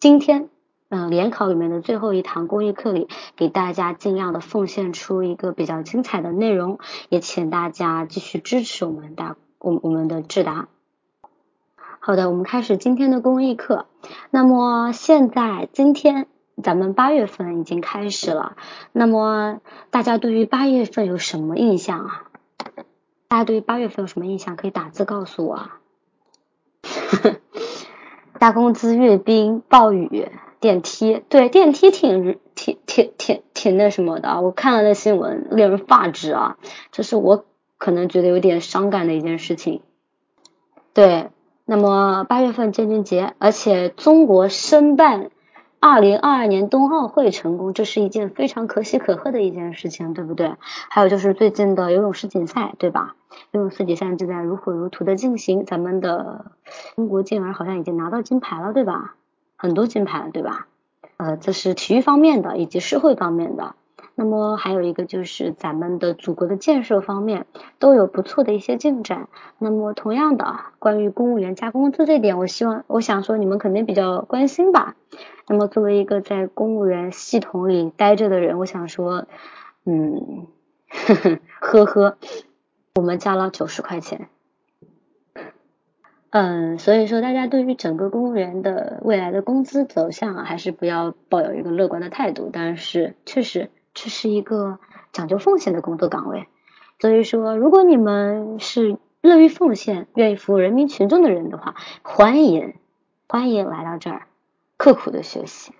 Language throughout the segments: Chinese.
今天，嗯，联考里面的最后一堂公益课里，给大家尽量的奉献出一个比较精彩的内容，也请大家继续支持我们的我我们的智达。好的，我们开始今天的公益课。那么现在今天咱们八月份已经开始了，那么大家对于八月份有什么印象啊？大家对于八月份有什么印象？可以打字告诉我。啊。大公资、阅兵、暴雨、电梯，对电梯挺挺挺挺挺那什么的，我看了那新闻，令人发指啊！这是我可能觉得有点伤感的一件事情。对，那么八月份建军节，而且中国申办二零二二年冬奥会成功，这是一件非常可喜可贺的一件事情，对不对？还有就是最近的游泳世锦赛，对吧？游泳世锦赛正在如火如荼的进行，咱们的中国健儿好像已经拿到金牌了，对吧？很多金牌了，对吧？呃，这是体育方面的以及社会方面的。那么还有一个就是咱们的祖国的建设方面都有不错的一些进展。那么同样的，关于公务员加工资这点，我希望我想说你们肯定比较关心吧。那么作为一个在公务员系统里待着的人，我想说，嗯，呵呵呵呵。我们加了九十块钱，嗯，所以说大家对于整个公务员的未来的工资走向啊，还是不要抱有一个乐观的态度。但是确实这是一个讲究奉献的工作岗位，所以说如果你们是乐于奉献、愿意服务人民群众的人的话，欢迎欢迎来到这儿刻苦的学习。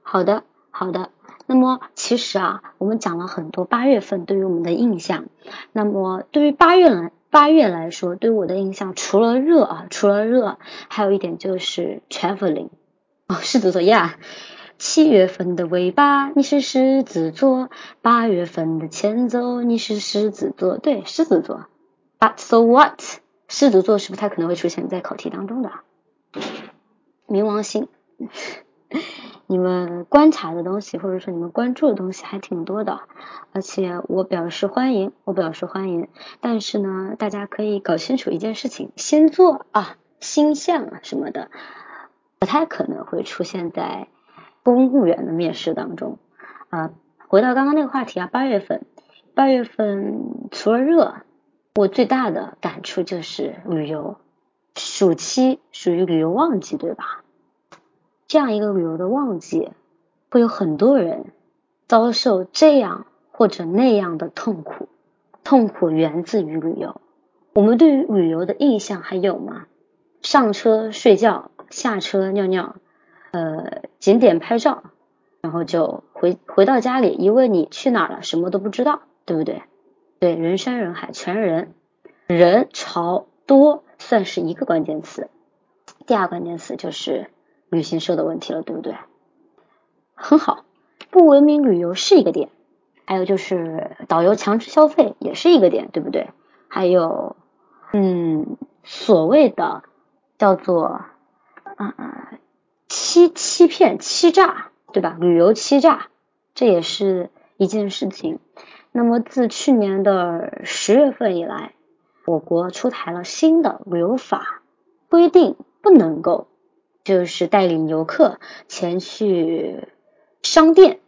好的，好的。那么其实啊，我们讲了很多八月份对于我们的印象。那么对于八月来八月来说，对我的印象除了热啊，除了热，还有一点就是 traveling 哦，狮子座呀。七月份的尾巴你是狮子座，八月份的前奏你是狮子座，对，狮子座。But so what？狮子座是不太可能会出现在考题当中的。冥王星。你们观察的东西，或者说你们关注的东西还挺多的，而且我表示欢迎，我表示欢迎。但是呢，大家可以搞清楚一件事情：星座啊、星象啊什么的，不太可能会出现在公务员的面试当中啊。回到刚刚那个话题啊，八月份，八月份除了热，我最大的感触就是旅游，暑期属于旅游旺季，对吧？这样一个旅游的旺季，会有很多人遭受这样或者那样的痛苦。痛苦源自于旅游。我们对于旅游的印象还有吗？上车睡觉，下车尿尿，呃，景点拍照，然后就回回到家里，一问你去哪了，什么都不知道，对不对？对，人山人海，全是人，人潮多算是一个关键词。第二关键词就是。旅行社的问题了，对不对？很好，不文明旅游是一个点，还有就是导游强制消费也是一个点，对不对？还有，嗯，所谓的叫做啊欺欺骗欺诈，对吧？旅游欺诈这也是一件事情。那么自去年的十月份以来，我国出台了新的旅游法，规定不能够。就是带领游客前去商店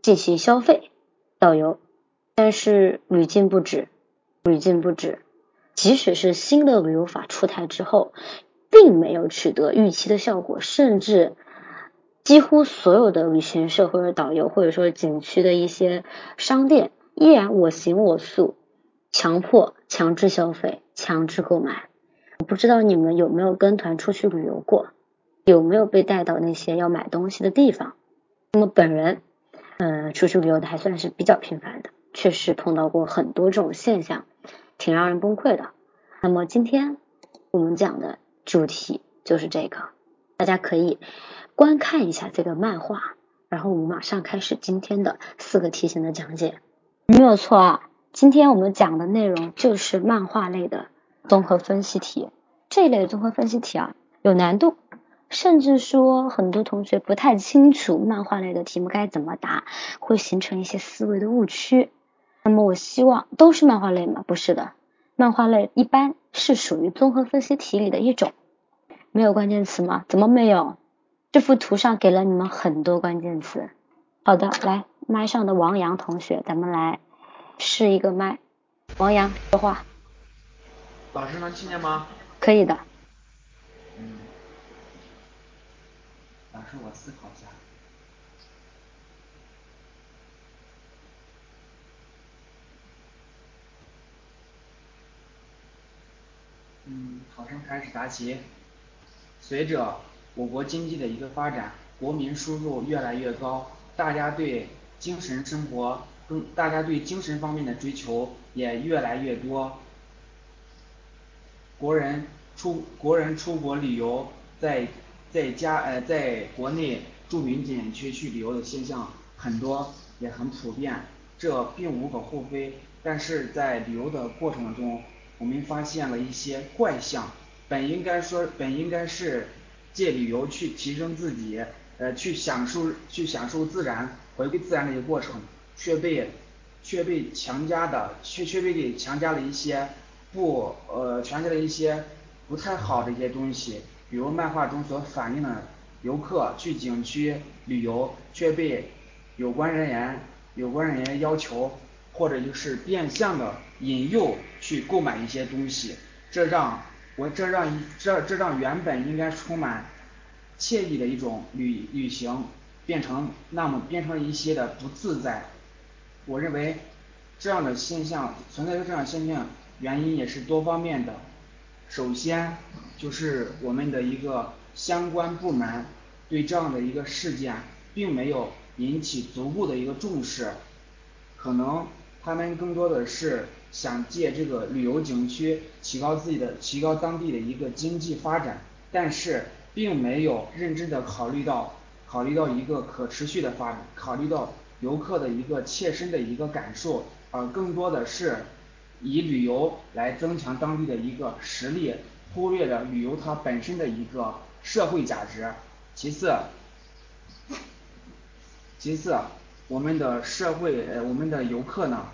进行消费，导游，但是屡禁不止，屡禁不止。即使是新的旅游法出台之后，并没有取得预期的效果，甚至几乎所有的旅行社或者导游，或者说景区的一些商店，依然我行我素，强迫、强制消费、强制购买。我不知道你们有没有跟团出去旅游过？有没有被带到那些要买东西的地方？那么本人，嗯，出去旅游的还算是比较频繁的，确实碰到过很多这种现象，挺让人崩溃的。那么今天我们讲的主题就是这个，大家可以观看一下这个漫画，然后我们马上开始今天的四个题型的讲解。没有错啊，今天我们讲的内容就是漫画类的综合分析题。这一类综合分析题啊，有难度。甚至说，很多同学不太清楚漫画类的题目该怎么答，会形成一些思维的误区。那么，我希望都是漫画类吗？不是的，漫画类一般是属于综合分析题里的一种。没有关键词吗？怎么没有？这幅图上给了你们很多关键词。好的，来麦上的王洋同学，咱们来试一个麦。王洋说话。老师能听见吗？可以的。嗯。老师，我思考一下。嗯，考生开始答题。随着我国经济的一个发展，国民收入越来越高，大家对精神生活更，大家对精神方面的追求也越来越多。国人出国人出国旅游，在在家呃在国内著名景区去旅游的现象很多，也很普遍，这并无可厚非。但是在旅游的过程中，我们发现了一些怪象，本应该说本应该是借旅游去提升自己，呃去享受去享受自然，回归自然的一个过程，却被却被强加的却却被给强加了一些不呃强加了一些不太好的一些东西，比如漫画中所反映的游客去景区旅游，却被有关人员有关人员要求。或者就是变相的引诱去购买一些东西，这让我这让一这这让原本应该充满惬意的一种旅旅行变成那么变成一些的不自在。我认为这样的现象存在着这样现象原因也是多方面的。首先就是我们的一个相关部门对这样的一个事件并没有引起足够的一个重视，可能。他们更多的是想借这个旅游景区提高自己的提高当地的一个经济发展，但是并没有认真的考虑到考虑到一个可持续的发展，考虑到游客的一个切身的一个感受，而更多的是以旅游来增强当地的一个实力，忽略了旅游它本身的一个社会价值。其次，其次。我们的社会呃我们的游客呢，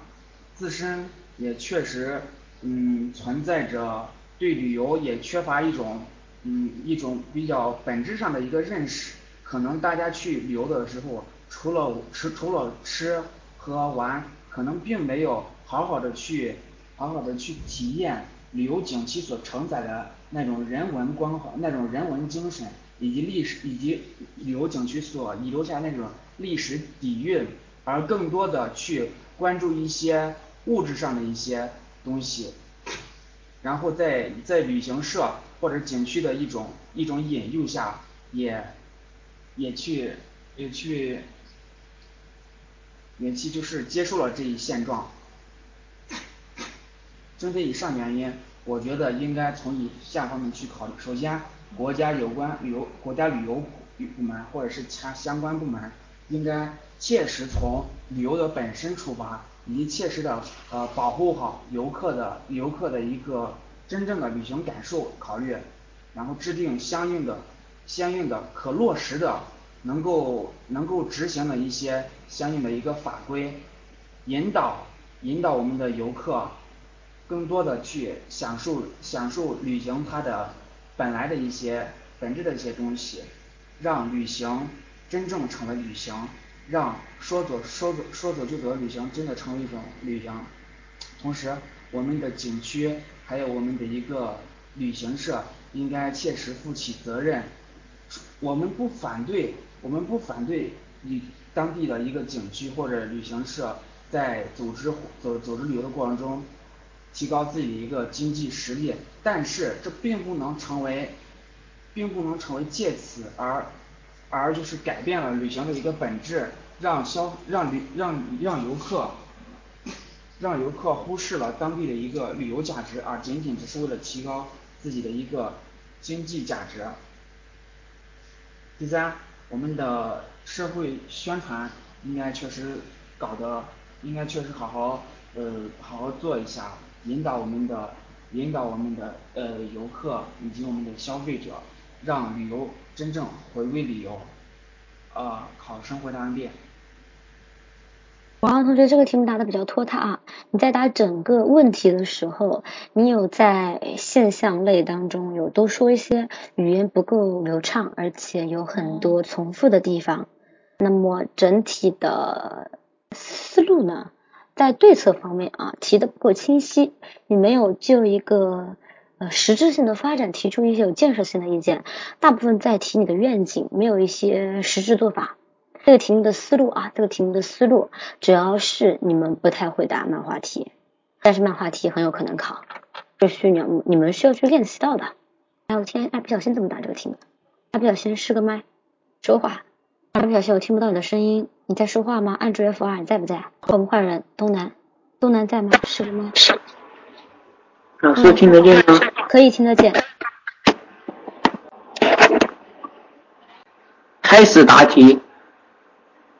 自身也确实嗯存在着对旅游也缺乏一种嗯一种比较本质上的一个认识，可能大家去旅游的时候，除了吃除了吃喝玩，可能并没有好好的去好好的去体验旅游景区所承载的那种人文关怀那种人文精神。以及历史以及旅游景区所遗留下那种历史底蕴，而更多的去关注一些物质上的一些东西，然后在在旅行社或者景区的一种一种引诱下，也也去也去也去就是接受了这一现状。针对以上原因，我觉得应该从以下方面去考虑，首先。国家有关旅游国家旅游部门或者是其他相关部门，应该切实从旅游的本身出发，以及切实的呃保护好游客的游客的一个真正的旅行感受考虑，然后制定相应的相应的可落实的能够能够执行的一些相应的一个法规，引导引导我们的游客更多的去享受享受旅行它的。本来的一些本质的一些东西，让旅行真正成为旅行，让说走说走说走就走的旅行真的成为一种旅行。同时，我们的景区还有我们的一个旅行社应该切实负起责任。我们不反对，我们不反对旅当地的一个景区或者旅行社在组织走组织旅游的过程中。提高自己的一个经济实力，但是这并不能成为，并不能成为借此而而就是改变了旅行的一个本质，让消让旅让让游客让游客忽视了当地的一个旅游价值，而仅仅只是为了提高自己的一个经济价值。第三，我们的社会宣传应该确实搞得应该确实好好呃好好做一下。引导我们的引导我们的呃游客以及我们的消费者，让旅游真正回归旅游。啊，考生回答完毕。王浩同学，这个题目答的比较拖沓啊！你在答整个问题的时候，你有在现象类当中有多说一些语言不够流畅，而且有很多重复的地方。那么整体的思路呢，在对策方面啊提的不够清晰，你没有就一个实质性的发展提出一些有建设性的意见，大部分在提你的愿景，没有一些实质做法。这个题目的思路啊，这个题目的思路主要是你们不太会答漫画题，但是漫画题很有可能考，这是你你们需要去练习到的。哎，我天，哎，不小心怎么答这个题目？哎，不小心试个麦说话，哎，不小心我听不到你的声音，你在说话吗？按住 F 二，你在不在？我们换人，东南，东南在吗？试个麦。老师听得见吗？可以听得见。开始答题。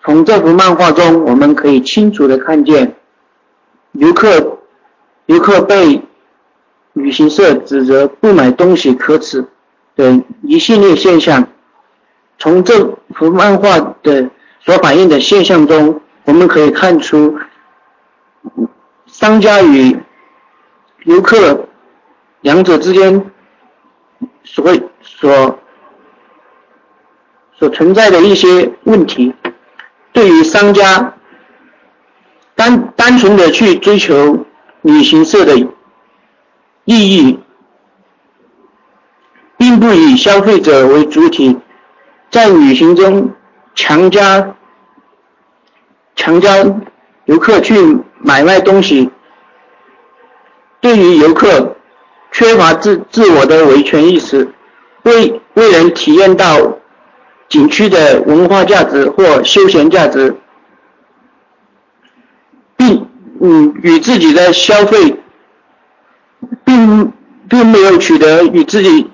从这幅漫画中，我们可以清楚的看见游客游客被旅行社指责不买东西可耻等一系列现象。从这幅漫画的所反映的现象中，我们可以看出商家与游客两者之间所所所存在的一些问题。对于商家单单纯的去追求旅行社的利益，并不以消费者为主体，在旅行中强加强加游客去买卖东西，对于游客缺乏自自我的维权意识，未未能体验到。景区的文化价值或休闲价值，并嗯与自己的消费，并并没有取得与自己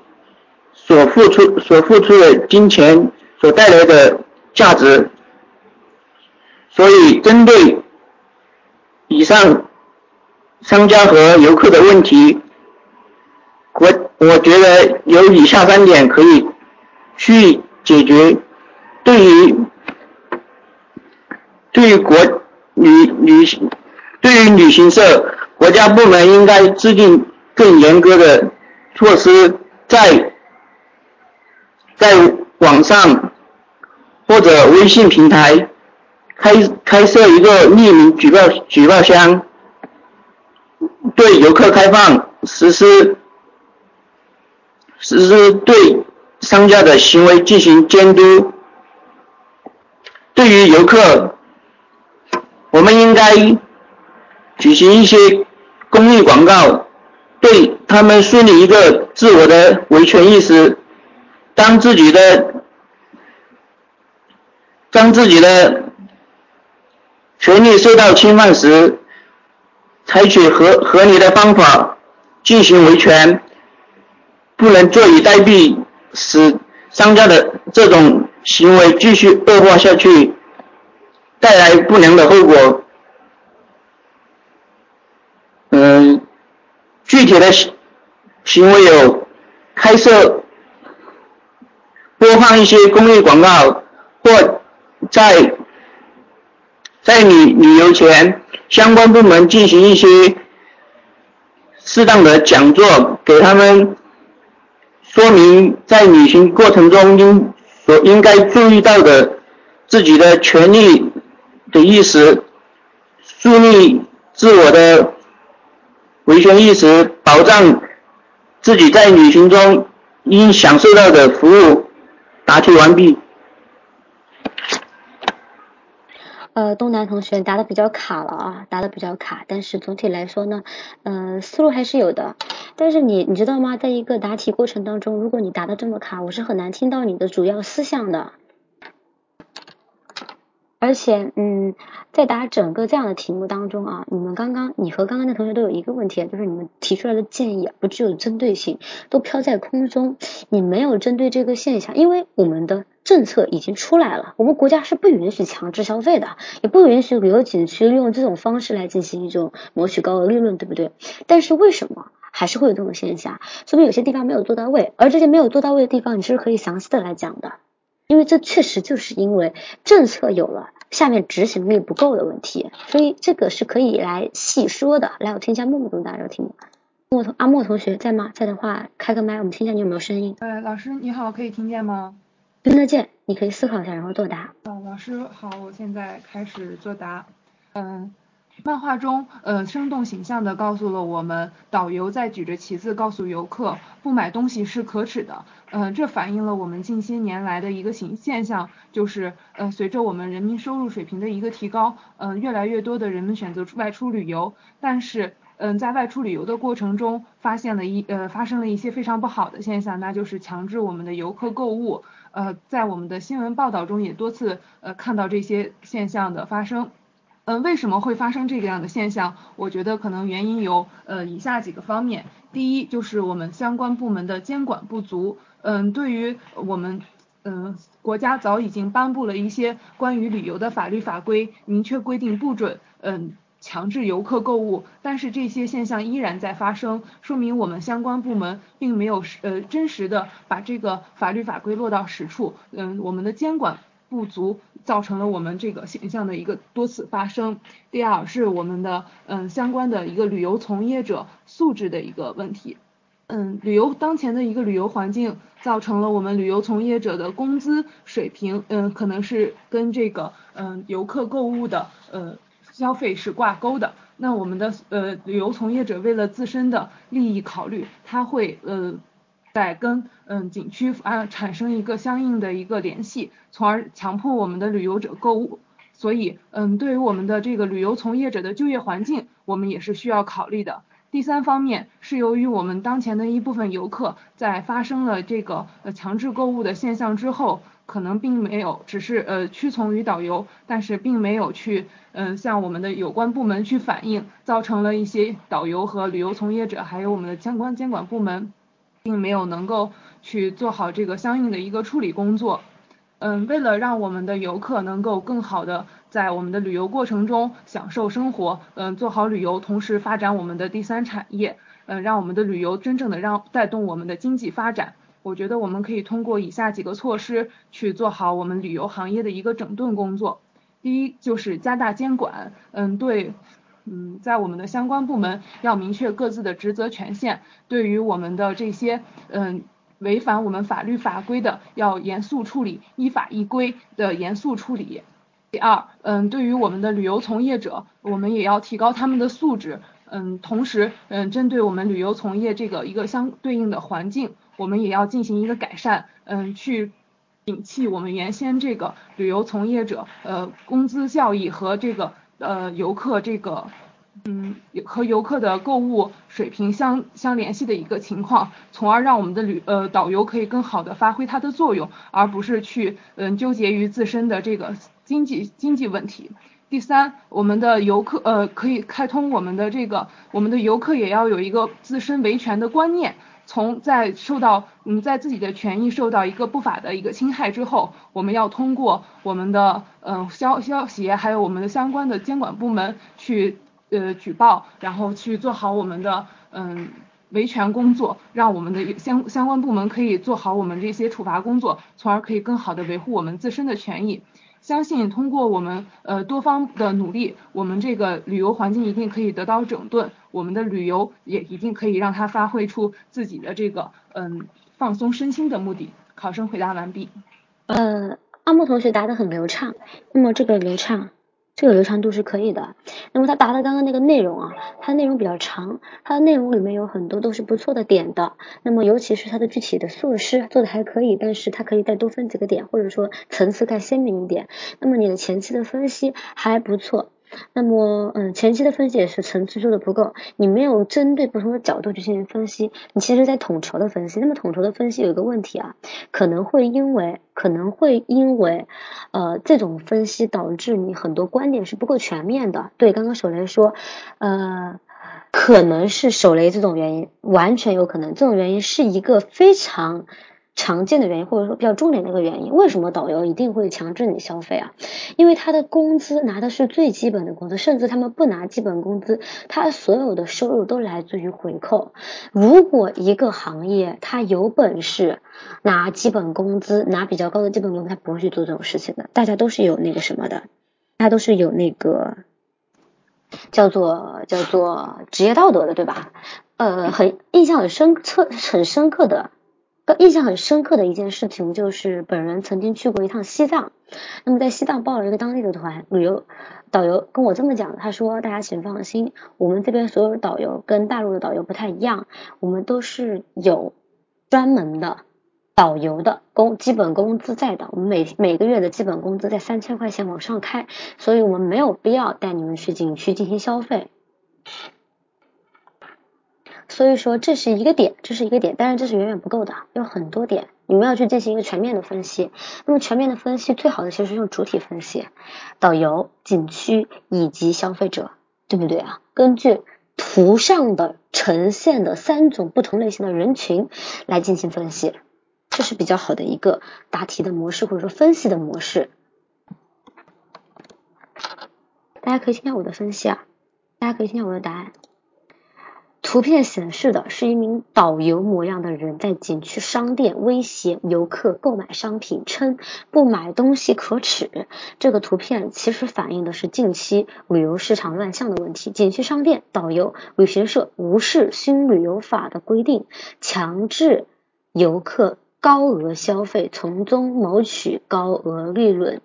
所付出所付出的金钱所带来的价值，所以针对以上商家和游客的问题，我我觉得有以下三点可以去。解决对于对于国旅旅对于旅行社国家部门应该制定更严格的措施，在在网上或者微信平台开开设一个匿名举报举报箱，对游客开放实施实施对。商家的行为进行监督。对于游客，我们应该举行一些公益广告，对他们树立一个自我的维权意识。当自己的当自己的权利受到侵犯时，采取合合理的方法进行维权，不能坐以待毙。使商家的这种行为继续恶化下去，带来不良的后果。嗯，具体的行行为有开设、播放一些公益广告，或在在旅旅游前，相关部门进行一些适当的讲座，给他们。说明在旅行过程中应所应该注意到的自己的权利的意识，树立自我的维权意识，保障自己在旅行中应享受到的服务。答题完毕。呃，东南同学答的比较卡了啊，答的比较卡，但是总体来说呢，嗯，思路还是有的。但是你你知道吗？在一个答题过程当中，如果你答的这么卡，我是很难听到你的主要思想的。而且，嗯，在答整个这样的题目当中啊，你们刚刚你和刚刚那同学都有一个问题，就是你们提出来的建议，不具有针对性，都飘在空中，你没有针对这个现象，因为我们的政策已经出来了，我们国家是不允许强制消费的，也不允许旅游景区利用这种方式来进行一种谋取高额利润，对不对？但是为什么还是会有这种现象？说明有些地方没有做到位，而这些没有做到位的地方，你是可以详细的来讲的。因为这确实就是因为政策有了，下面执行力不够的问题，所以这个是可以来细说的。来，我听一下木木同大家听。莫同阿莫同学在吗？在的话开个麦，我们听一下你有没有声音。呃，老师你好，可以听见吗？听得见，你可以思考一下，然后作答。呃，老师好，我现在开始作答。嗯。漫画中，呃，生动形象地告诉了我们，导游在举着旗子告诉游客，不买东西是可耻的。嗯，这反映了我们近些年来的一个形现象，就是，呃，随着我们人民收入水平的一个提高，嗯，越来越多的人们选择出外出旅游，但是，嗯，在外出旅游的过程中，发现了一，呃，发生了一些非常不好的现象，那就是强制我们的游客购物。呃，在我们的新闻报道中也多次，呃，看到这些现象的发生。嗯，为什么会发生这个样的现象？我觉得可能原因有呃以下几个方面。第一，就是我们相关部门的监管不足。嗯，对于我们嗯国家早已经颁布了一些关于旅游的法律法规，明确规定不准嗯强制游客购物，但是这些现象依然在发生，说明我们相关部门并没有呃真实的把这个法律法规落到实处。嗯，我们的监管。不足造成了我们这个现象的一个多次发生。第二是我们的嗯相关的一个旅游从业者素质的一个问题。嗯，旅游当前的一个旅游环境造成了我们旅游从业者的工资水平嗯可能是跟这个嗯游客购物的呃消费是挂钩的。那我们的呃旅游从业者为了自身的利益考虑，他会呃。在跟嗯景区啊产生一个相应的一个联系，从而强迫我们的旅游者购物。所以嗯对于我们的这个旅游从业者的就业环境，我们也是需要考虑的。第三方面是由于我们当前的一部分游客在发生了这个呃强制购物的现象之后，可能并没有只是呃屈从于导游，但是并没有去嗯向我们的有关部门去反映，造成了一些导游和旅游从业者还有我们的相关监管部门。并没有能够去做好这个相应的一个处理工作，嗯，为了让我们的游客能够更好的在我们的旅游过程中享受生活，嗯，做好旅游，同时发展我们的第三产业，嗯，让我们的旅游真正的让带动我们的经济发展，我觉得我们可以通过以下几个措施去做好我们旅游行业的一个整顿工作。第一就是加大监管，嗯，对。嗯，在我们的相关部门要明确各自的职责权限，对于我们的这些嗯违反我们法律法规的，要严肃处理，依法依规的严肃处理。第二，嗯，对于我们的旅游从业者，我们也要提高他们的素质，嗯，同时，嗯，针对我们旅游从业这个一个相对应的环境，我们也要进行一个改善，嗯，去摒弃我们原先这个旅游从业者呃工资效益和这个。呃，游客这个，嗯，和游客的购物水平相相联系的一个情况，从而让我们的旅呃导游可以更好的发挥它的作用，而不是去嗯纠结于自身的这个经济经济问题。第三，我们的游客呃可以开通我们的这个，我们的游客也要有一个自身维权的观念。从在受到嗯在自己的权益受到一个不法的一个侵害之后，我们要通过我们的嗯消消协还有我们的相关的监管部门去呃举报，然后去做好我们的嗯维权工作，让我们的相相关部门可以做好我们这些处罚工作，从而可以更好的维护我们自身的权益。相信通过我们呃多方的努力，我们这个旅游环境一定可以得到整顿，我们的旅游也一定可以让他发挥出自己的这个嗯放松身心的目的。考生回答完毕。呃，阿木同学答得很流畅，那么这个流畅。这个流畅度是可以的，那么他答的刚刚那个内容啊，它的内容比较长，它的内容里面有很多都是不错的点的，那么尤其是它的具体的措施做的还可以，但是它可以再多分几个点，或者说层次更鲜明一点，那么你的前期的分析还不错。那么，嗯，前期的分析也是层次做的不够，你没有针对不同的角度去进行分析，你其实在统筹的分析。那么统筹的分析有一个问题啊，可能会因为可能会因为呃这种分析导致你很多观点是不够全面的。对，刚刚手雷说，呃，可能是手雷这种原因，完全有可能，这种原因是一个非常。常见的原因，或者说比较重点的一个原因，为什么导游一定会强制你消费啊？因为他的工资拿的是最基本的工资，甚至他们不拿基本工资，他所有的收入都来自于回扣。如果一个行业他有本事拿基本工资，拿比较高的基本工资，他不会去做这种事情的。大家都是有那个什么的，它都是有那个叫做叫做职业道德的，对吧？呃，很印象很深刻很深刻的。印象很深刻的一件事情就是，本人曾经去过一趟西藏。那么在西藏报了一个当地的团，旅游导游跟我这么讲，他说：“大家请放心，我们这边所有的导游跟大陆的导游不太一样，我们都是有专门的导游的工基本工资在的，我们每每个月的基本工资在三千块钱往上开，所以我们没有必要带你们去景区进行消费。”所以说这是一个点，这是一个点，当然这是远远不够的，有很多点，你们要去进行一个全面的分析。那么全面的分析，最好的其实是用主体分析，导游、景区以及消费者，对不对啊？根据图上的呈现的三种不同类型的人群来进行分析，这是比较好的一个答题的模式或者说分析的模式。大家可以听下我的分析啊，大家可以听下我的答案。图片显示的是一名导游模样的人在景区商店威胁游客购买商品，称不买东西可耻。这个图片其实反映的是近期旅游市场乱象的问题。景区商店、导游、旅行社无视新旅游法的规定，强制游客高额消费，从中谋取高额利润。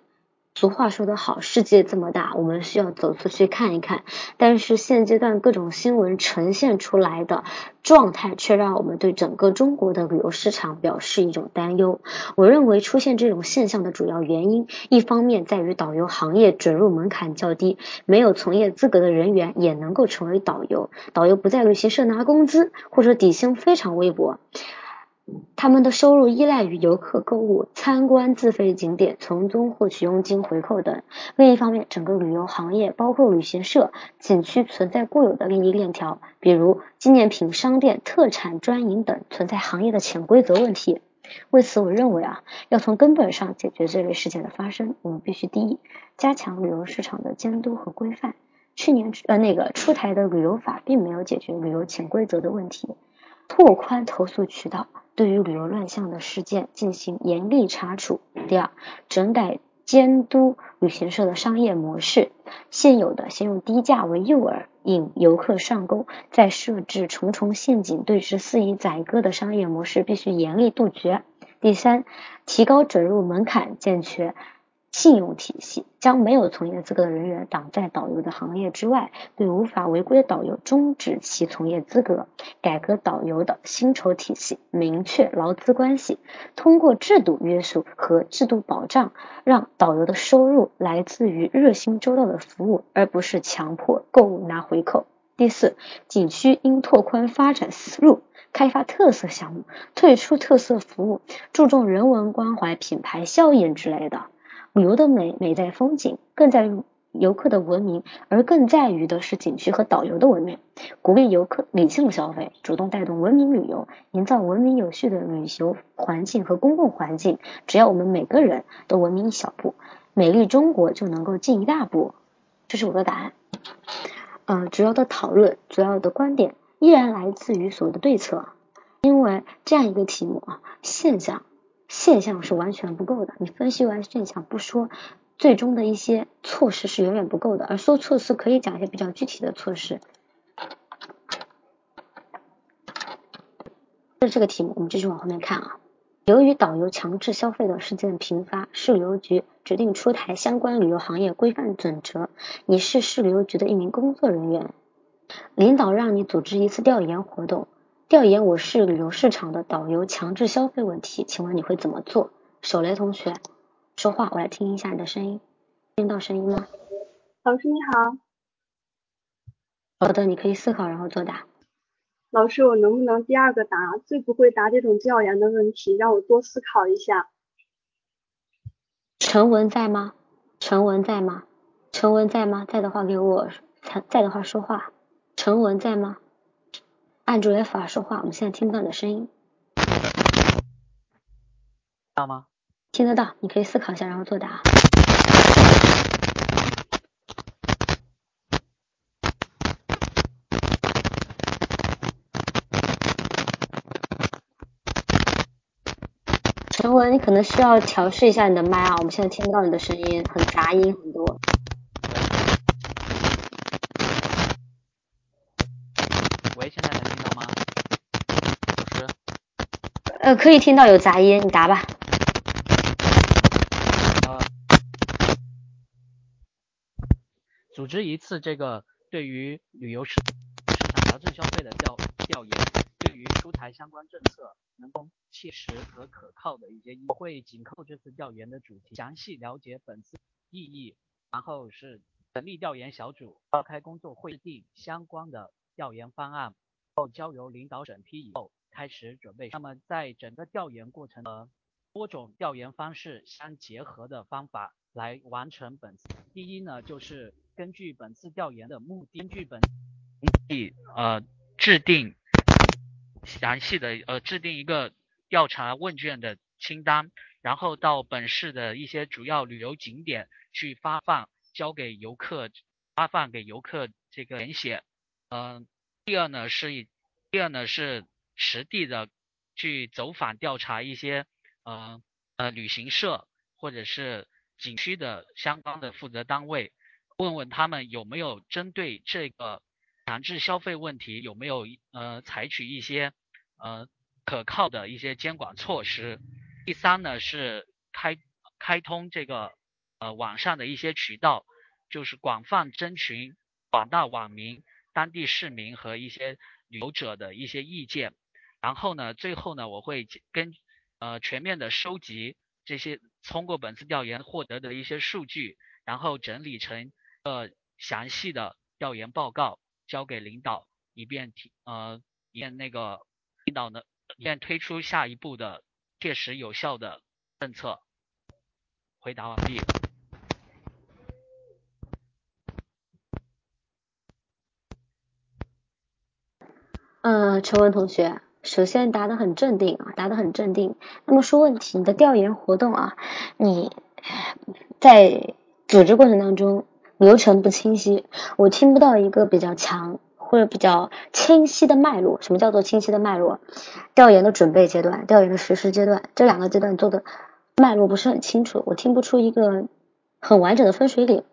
俗话说得好，世界这么大，我们需要走出去看一看。但是现阶段各种新闻呈现出来的状态，却让我们对整个中国的旅游市场表示一种担忧。我认为出现这种现象的主要原因，一方面在于导游行业准入门槛较低，没有从业资格的人员也能够成为导游，导游不在旅行社拿工资，或者底薪非常微薄。他们的收入依赖于游客购物、参观自费景点，从中获取佣金回扣等。另一方面，整个旅游行业，包括旅行社、景区，存在固有的利益链条，比如纪念品商店、特产专营等，存在行业的潜规则问题。为此，我认为啊，要从根本上解决这类事件的发生，我们必须第一，加强旅游市场的监督和规范。去年呃那个出台的旅游法，并没有解决旅游潜规则的问题。拓宽投诉渠道，对于旅游乱象的事件进行严厉查处。第二，整改监督旅行社的商业模式，现有的先用低价为诱饵引游客上钩，再设置重重陷阱对之肆意宰割的商业模式必须严厉杜绝。第三，提高准入门槛，健全。信用体系将没有从业资格的人员挡在导游的行业之外，对无法违规的导游终止其从业资格。改革导游的薪酬体系，明确劳资关系，通过制度约束和制度保障，让导游的收入来自于热心周到的服务，而不是强迫购物拿回扣。第四，景区应拓宽发展思路，开发特色项目，退出特色服务，注重人文关怀、品牌效应之类的。旅游的美美在风景，更在于游客的文明，而更在于的是景区和导游的文明。鼓励游客理性消费，主动带动文明旅游，营造文明有序的旅游环境和公共环境。只要我们每个人都文明一小步，美丽中国就能够进一大步。这是我的答案。呃，主要的讨论，主要的观点依然来自于所谓的对策，因为这样一个题目啊，现象。现象是完全不够的，你分析完现象不说，最终的一些措施是远远不够的。而说措施可以讲一些比较具体的措施。这这个题目，我们继续往后面看啊。由于导游强制消费的事件频发，市旅游局决定出台相关旅游行业规范准则。你是市旅游局的一名工作人员，领导让你组织一次调研活动。调研我市旅游市场的导游强制消费问题，请问你会怎么做？手雷同学说话，我来听一下你的声音，听到声音吗？老师你好。好的，你可以思考然后作答。老师，我能不能第二个答？最不会答这种调研的问题，让我多思考一下。陈文在吗？陈文在吗？陈文在吗？在的话给我，在的话说话。陈文在吗？按住 F 二说话，我们现在听不到你的声音。到吗？听得到，你可以思考一下，然后作答。陈文，你可能需要调试一下你的麦啊，我们现在听不到你的声音，很杂音很多。可以听到有杂音，你答吧。呃，组织一次这个对于旅游市市场调制消费的调调研，对于出台相关政策能够切实和可靠的一些，我会紧扣这次调研的主题，详细了解本次意义，然后是成立调研小组，召开工作会，制定相关的调研方案，后交由领导审批以后开始准备。那么在整个调研过程的多种调研方式相结合的方法来完成本次。第一呢，就是根据本次调研的目的，根据本目的呃制定详细的呃制定一个调查问卷的清单，然后到本市的一些主要旅游景点去发放，交给游客发放给游客这个填写。嗯，第二呢是第二呢是实地的去走访调查一些呃呃旅行社或者是景区的相关的负责单位，问问他们有没有针对这个强制消费问题有没有呃采取一些呃可靠的一些监管措施。第三呢是开开通这个呃网上的一些渠道，就是广泛征询广大网民、当地市民和一些旅游者的一些意见。然后呢，最后呢，我会跟呃全面的收集这些通过本次调研获得的一些数据，然后整理成呃详细的调研报告，交给领导，以便提呃以便那个领导呢，以便推出下一步的切实有效的政策。回答完毕。嗯，陈文同学，首先答得很镇定啊，答得很镇定。那么说问题，你的调研活动啊，你在组织过程当中流程不清晰，我听不到一个比较强或者比较清晰的脉络。什么叫做清晰的脉络？调研的准备阶段、调研的实施阶段，这两个阶段做的脉络不是很清楚，我听不出一个很完整的分水岭。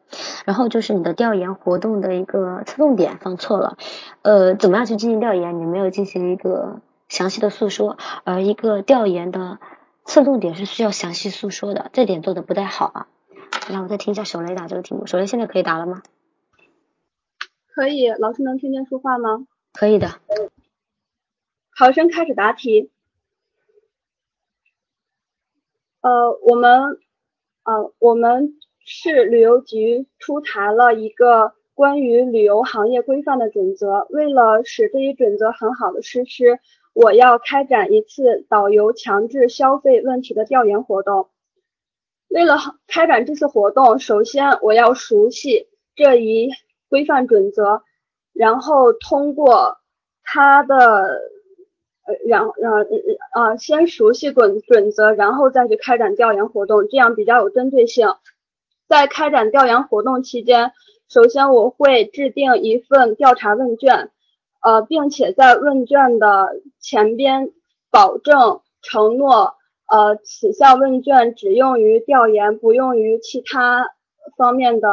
然后就是你的调研活动的一个侧重点放错了，呃，怎么样去进行调研？你没有进行一个详细的诉说，而一个调研的侧重点是需要详细诉说的，这点做的不太好啊。来，我再听一下手雷答这个题目，手雷现在可以答了吗？可以，老师能听见说话吗？可以的。考生开始答题。呃，我们，呃，我们。市旅游局出台了一个关于旅游行业规范的准则，为了使这一准则很好的实施，我要开展一次导游强制消费问题的调研活动。为了开展这次活动，首先我要熟悉这一规范准则，然后通过它的，呃，然然呃呃，先熟悉准准则，然后再去开展调研活动，这样比较有针对性。在开展调研活动期间，首先我会制定一份调查问卷，呃，并且在问卷的前边保证承诺，呃，此项问卷只用于调研，不用于其他方面的，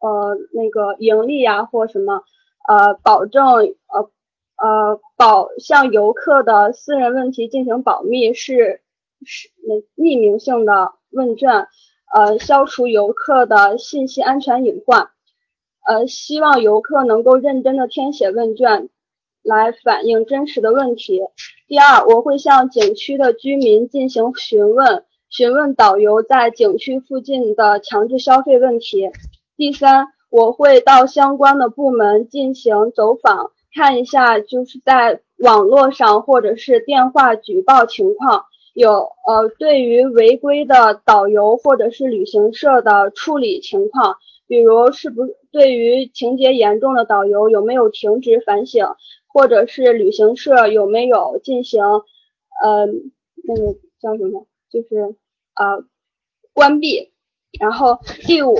呃，那个盈利呀或什么，呃，保证呃呃保向游客的私人问题进行保密，是是那匿名性的问卷。呃，消除游客的信息安全隐患。呃，希望游客能够认真的填写问卷，来反映真实的问题。第二，我会向景区的居民进行询问，询问导游在景区附近的强制消费问题。第三，我会到相关的部门进行走访，看一下就是在网络上或者是电话举报情况。有呃，对于违规的导游或者是旅行社的处理情况，比如是不是对于情节严重的导游有没有停职反省，或者是旅行社有没有进行呃那个叫什么，就是呃关闭。然后第五，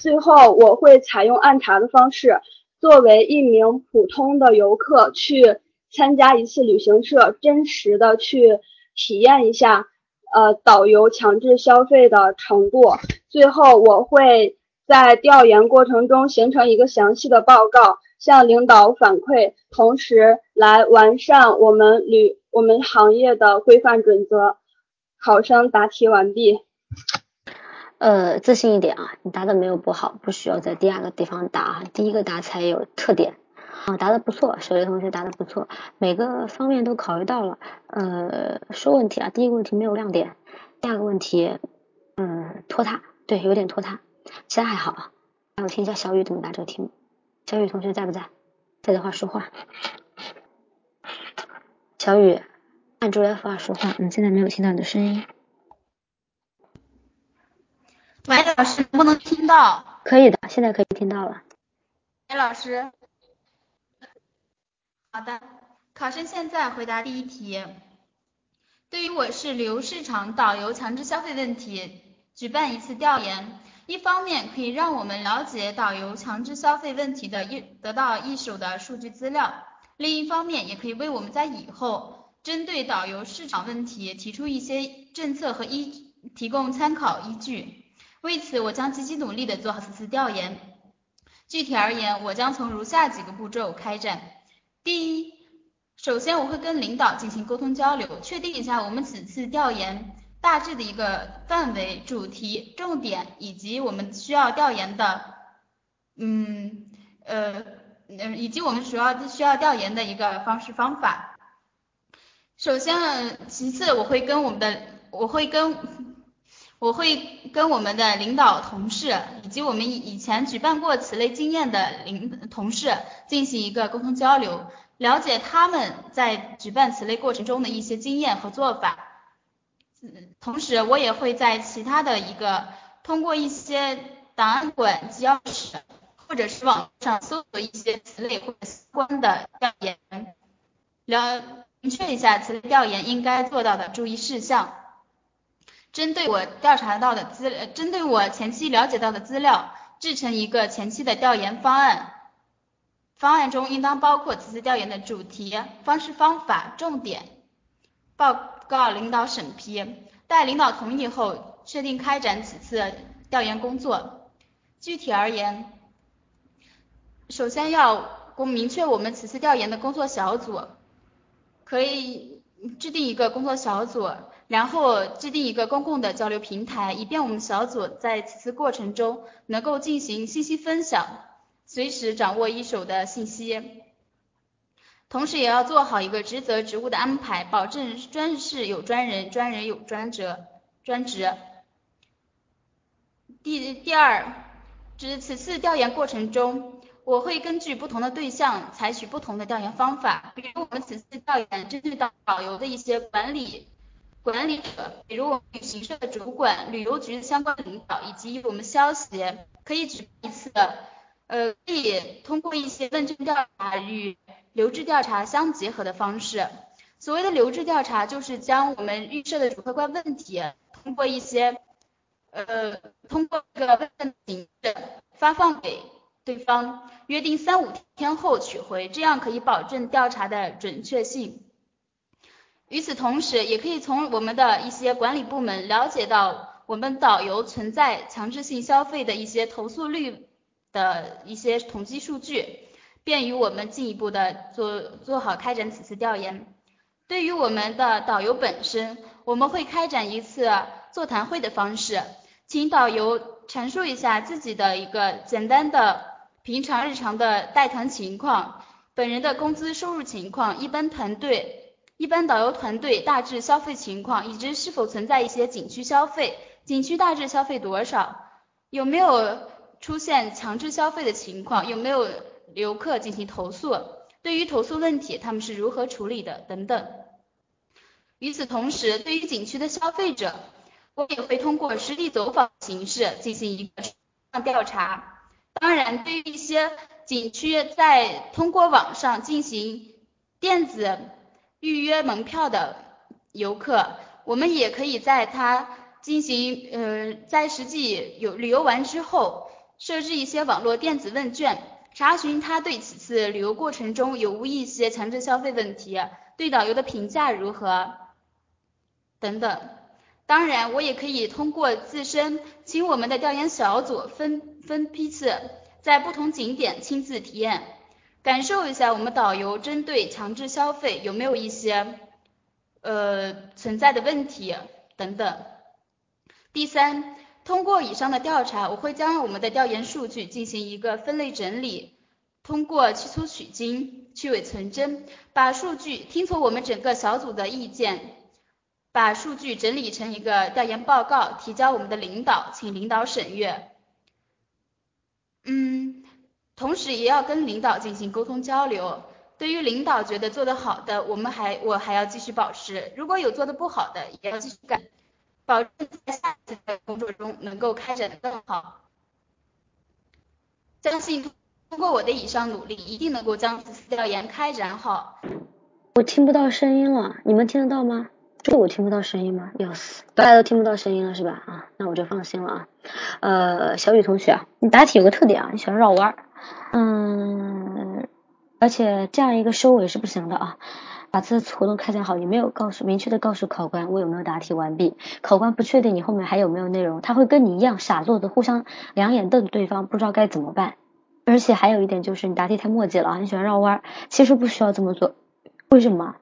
最后我会采用暗查的方式，作为一名普通的游客去参加一次旅行社，真实的去。体验一下，呃，导游强制消费的程度。最后，我会在调研过程中形成一个详细的报告，向领导反馈，同时来完善我们旅我们行业的规范准则。考生答题完毕。呃，自信一点啊，你答的没有不好，不需要在第二个地方答，第一个答才有特点。啊，答的不错，小雷同学答的不错，每个方面都考虑到了。呃，说问题啊，第一个问题没有亮点，第二个问题，嗯，拖沓，对，有点拖沓，其他还好啊。让我听一下小雨怎么答这个题目。小雨同学在不在？在的话说话。小雨，按住 F 二说话。嗯，现在没有听到你的声音。喂，老师，能不能听到？可以的，现在可以听到了。喂，老师。好的，考生现在回答第一题。对于我市旅游市场导游强制消费问题，举办一次调研。一方面可以让我们了解导游强制消费问题的一得到一手的数据资料，另一方面也可以为我们在以后针对导游市场问题提出一些政策和依提供参考依据。为此，我将积极努力的做好此次调研。具体而言，我将从如下几个步骤开展：第一，首先我会跟领导进行沟通交流，确定一下我们此次调研。大致的一个范围、主题、重点以及我们需要调研的，嗯呃以及我们主要需要调研的一个方式方法。首先，其次我会跟我们的我会跟我会跟我们的领导同事以及我们以以前举办过此类经验的领同事进行一个沟通交流，了解他们在举办此类过程中的一些经验和做法。同时，我也会在其他的一个通过一些档案馆、钥匙，或者是网上搜索一些此类或者相关的调研，了明确一下此类调研应该做到的注意事项。针对我调查到的资，针对我前期了解到的资料，制成一个前期的调研方案。方案中应当包括此次调研的主题、方式方法、重点、报。告领导审批，待领导同意后，确定开展此次调研工作。具体而言，首先要公明确我们此次调研的工作小组，可以制定一个工作小组，然后制定一个公共的交流平台，以便我们小组在此次过程中能够进行信息分享，随时掌握一手的信息。同时也要做好一个职责职务的安排，保证专事有专人，专人有专责、专职。第第二，指此次调研过程中，我会根据不同的对象采取不同的调研方法。比如我们此次调研针对到导游的一些管理管理者，比如我们旅行社的主管、旅游局的相关领导，以及我们消协，可以举一次，呃，可以通过一些问卷调查与。留置调查相结合的方式，所谓的留置调查，就是将我们预设的主客观问题，通过一些，呃，通过一个问题发放给对方，约定三五天后取回，这样可以保证调查的准确性。与此同时，也可以从我们的一些管理部门了解到，我们导游存在强制性消费的一些投诉率的一些统计数据。便于我们进一步的做做好开展此次调研。对于我们的导游本身，我们会开展一次座谈会的方式，请导游阐述一下自己的一个简单的平常日常的带团情况，本人的工资收入情况，一般团队一般导游团队大致消费情况，以及是否存在一些景区消费，景区大致消费多少，有没有出现强制消费的情况，有没有。游客进行投诉，对于投诉问题他们是如何处理的等等。与此同时，对于景区的消费者，我也会通过实地走访形式进行一个调查。当然，对于一些景区在通过网上进行电子预约门票的游客，我们也可以在他进行呃在实际有旅游完之后，设置一些网络电子问卷。查询他对此次旅游过程中有无一些强制消费问题，对导游的评价如何等等。当然，我也可以通过自身，请我们的调研小组分分批次在不同景点亲自体验，感受一下我们导游针对强制消费有没有一些呃存在的问题等等。第三，通过以上的调查，我会将我们的调研数据进行一个分类整理，通过去粗取精、去伪存真，把数据听从我们整个小组的意见，把数据整理成一个调研报告，提交我们的领导，请领导审阅。嗯，同时也要跟领导进行沟通交流。对于领导觉得做得好的，我们还我还要继续保持；如果有做得不好的，也要继续改，保证在下次的工作中能够开展得更好。相信通过我的以上努力，一定能够将此次调研开展好。我听不到声音了，你们听得到吗？这我听不到声音吗？要死，大家都听不到声音了是吧？啊，那我就放心了啊。呃，小雨同学，你答题有个特点啊，你喜欢绕弯儿。嗯。而且这样一个收尾是不行的啊！把这次活动开展好，你没有告诉明确的告诉考官我有没有答题完毕，考官不确定你后面还有没有内容，他会跟你一样傻坐的互相两眼瞪着对方，不知道该怎么办。而且还有一点就是你答题太墨迹了，你喜欢绕弯儿，其实不需要这么做。为什么？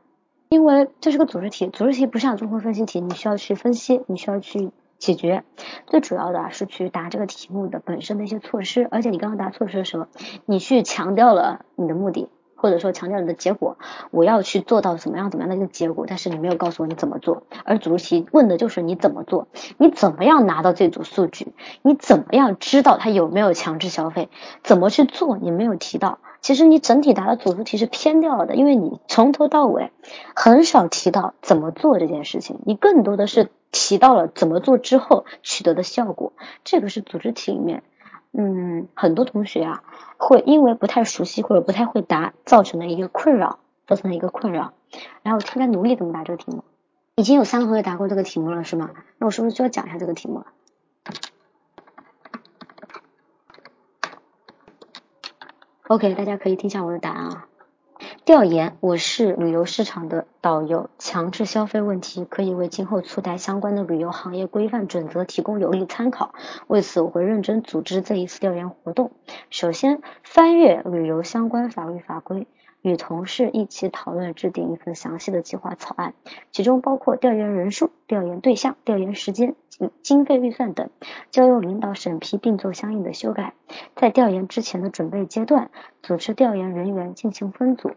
因为这是个组织题，组织题不像综合分析题，你需要去分析，你需要去。解决最主要的啊是去答这个题目的本身的一些措施，而且你刚刚答措施的时候，你去强调了你的目的，或者说强调你的结果，我要去做到怎么样怎么样的一个结果，但是你没有告诉我你怎么做，而主题问的就是你怎么做，你怎么样拿到这组数据，你怎么样知道它有没有强制消费，怎么去做，你没有提到。其实你整体答的组织题是偏掉了的，因为你从头到尾很少提到怎么做这件事情，你更多的是。提到了怎么做之后取得的效果，这个是组织题里面，嗯，很多同学啊会因为不太熟悉或者不太会答造成了一个困扰，造成了一个困扰。然后我现在努力怎么答这个题目，已经有三个同学答过这个题目了，是吗？那我是不是就要讲一下这个题目了？OK，大家可以听一下我的答案啊。调研我市旅游市场的导游强制消费问题，可以为今后出台相关的旅游行业规范准则提供有力参考。为此，我会认真组织这一次调研活动。首先，翻阅旅游相关法律法规。与同事一起讨论制定一份详细的计划草案，其中包括调研人数、调研对象、调研时间、经经费预算等，交由领导审批并做相应的修改。在调研之前的准备阶段，组织调研人员进行分组，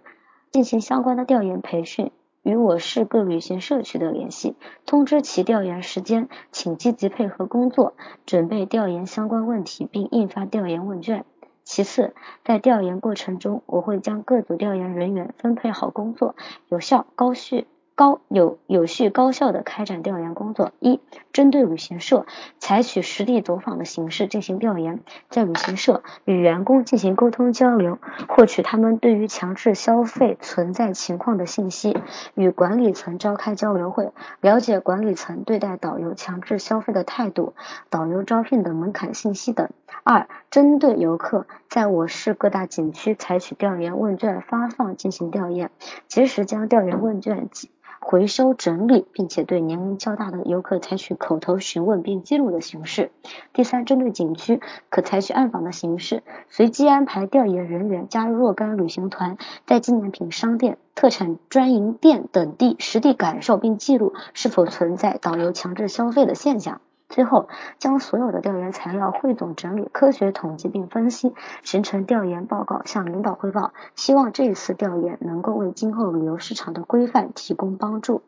进行相关的调研培训，与我市各旅行社取得联系，通知其调研时间，请积极配合工作，准备调研相关问题，并印发调研问卷。其次，在调研过程中，我会将各组调研人员分配好工作，有效、高序、高有有序、高效的开展调研工作。一、针对旅行社，采取实地走访的形式进行调研，在旅行社与员工进行沟通交流，获取他们对于强制消费存在情况的信息，与管理层召开交流会，了解管理层对待导游强制消费的态度、导游招聘的门槛信息等。二、针对游客，在我市各大景区采取调研问卷发放进行调研，及时将调研问卷及回收整理，并且对年龄较大的游客采取口头询问并记录的形式。第三，针对景区，可采取暗访的形式，随机安排调研人员加入若干旅行团，在纪念品商店、特产专营店等地实地感受并记录是否存在导游强制消费的现象。最后，将所有的调研材料汇总整理、科学统计并分析，形成调研报告向领导汇报。希望这一次调研能够为今后旅游市场的规范提供帮助。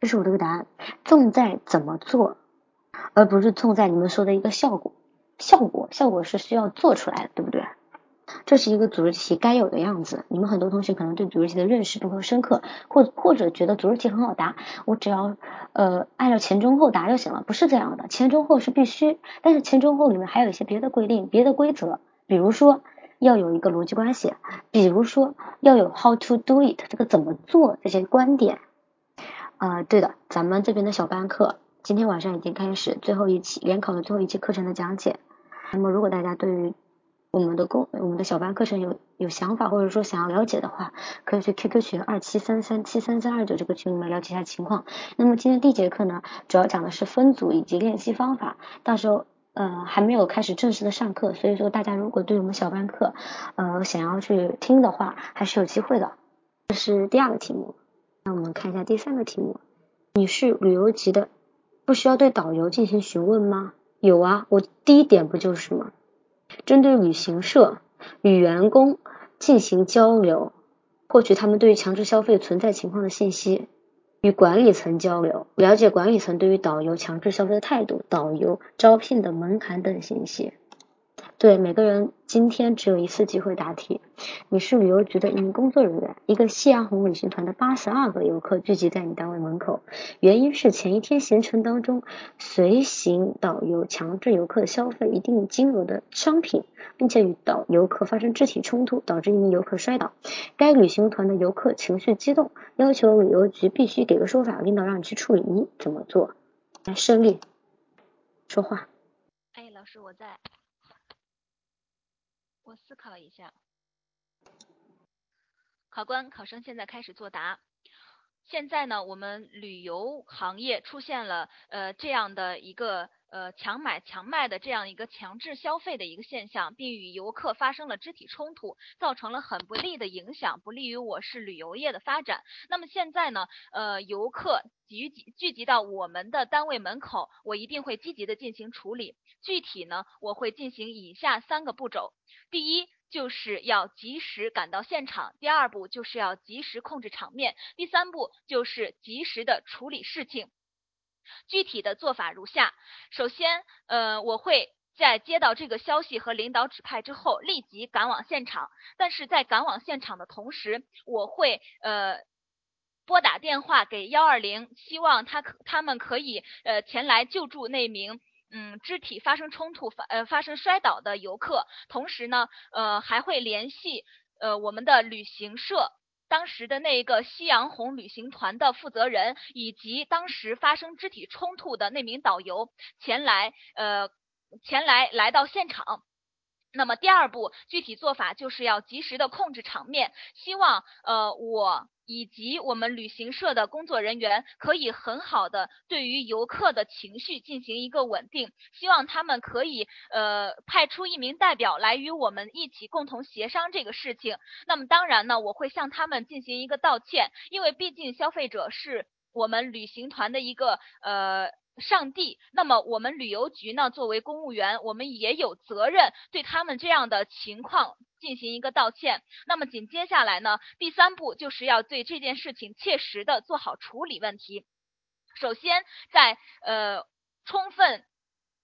这是我的个答案，重在怎么做，而不是重在你们说的一个效果。效果，效果是需要做出来的，对不对？这是一个组织题该有的样子。你们很多同学可能对组织题的认识不够深刻，或或者觉得组织题很好答，我只要呃按照前中后答就行了。不是这样的，前中后是必须，但是前中后里面还有一些别的规定、别的规则，比如说要有一个逻辑关系，比如说要有 how to do it 这个怎么做这些观点。啊，对的，咱们这边的小班课今天晚上已经开始最后一期联考的最后一期课程的讲解。那么如果大家对于我们的公我们的小班课程有有想法或者说想要了解的话，可以去 QQ 群二七三三七三三二九这个群里面了解一下情况。那么今天第一节课呢，主要讲的是分组以及练习方法。到时候呃还没有开始正式的上课，所以说大家如果对我们小班课呃想要去听的话，还是有机会的。这是第二个题目，那我们看一下第三个题目。你是旅游级的，不需要对导游进行询问吗？有啊，我第一点不就是吗？针对旅行社与员工进行交流，获取他们对于强制消费存在情况的信息，与管理层交流，了解管理层对于导游强制消费的态度、导游招聘的门槛等信息。对每个人，今天只有一次机会答题。你是旅游局的一名工作人员，一个夕阳红旅行团的八十二个游客聚集在你单位门口，原因是前一天行程当中，随行导游强制游客消费一定金额的商品，并且与导游客发生肢体冲突，导致一名游客摔倒。该旅行团的游客情绪激动，要求旅游局必须给个说法，领导让你去处理，你怎么做？来，胜利说话。哎，老师，我在。我思考一下，考官、考生现在开始作答。现在呢，我们旅游行业出现了呃这样的一个呃强买强卖的这样一个强制消费的一个现象，并与游客发生了肢体冲突，造成了很不利的影响，不利于我市旅游业的发展。那么现在呢，呃，游客聚集聚集到我们的单位门口，我一定会积极的进行处理。具体呢，我会进行以下三个步骤。第一，就是要及时赶到现场；第二步，就是要及时控制场面；第三步，就是及时的处理事情。具体的做法如下：首先，呃，我会在接到这个消息和领导指派之后，立即赶往现场。但是在赶往现场的同时，我会呃拨打电话给幺二零，希望他可他们可以呃前来救助那名。嗯，肢体发生冲突发呃发生摔倒的游客，同时呢，呃还会联系呃我们的旅行社当时的那一个夕阳红旅行团的负责人，以及当时发生肢体冲突的那名导游前来呃前来来到现场。那么第二步具体做法就是要及时的控制场面，希望呃我。以及我们旅行社的工作人员可以很好的对于游客的情绪进行一个稳定，希望他们可以呃派出一名代表来与我们一起共同协商这个事情。那么当然呢，我会向他们进行一个道歉，因为毕竟消费者是我们旅行团的一个呃。上帝，那么我们旅游局呢？作为公务员，我们也有责任对他们这样的情况进行一个道歉。那么紧接下来呢，第三步就是要对这件事情切实的做好处理问题。首先，在呃充分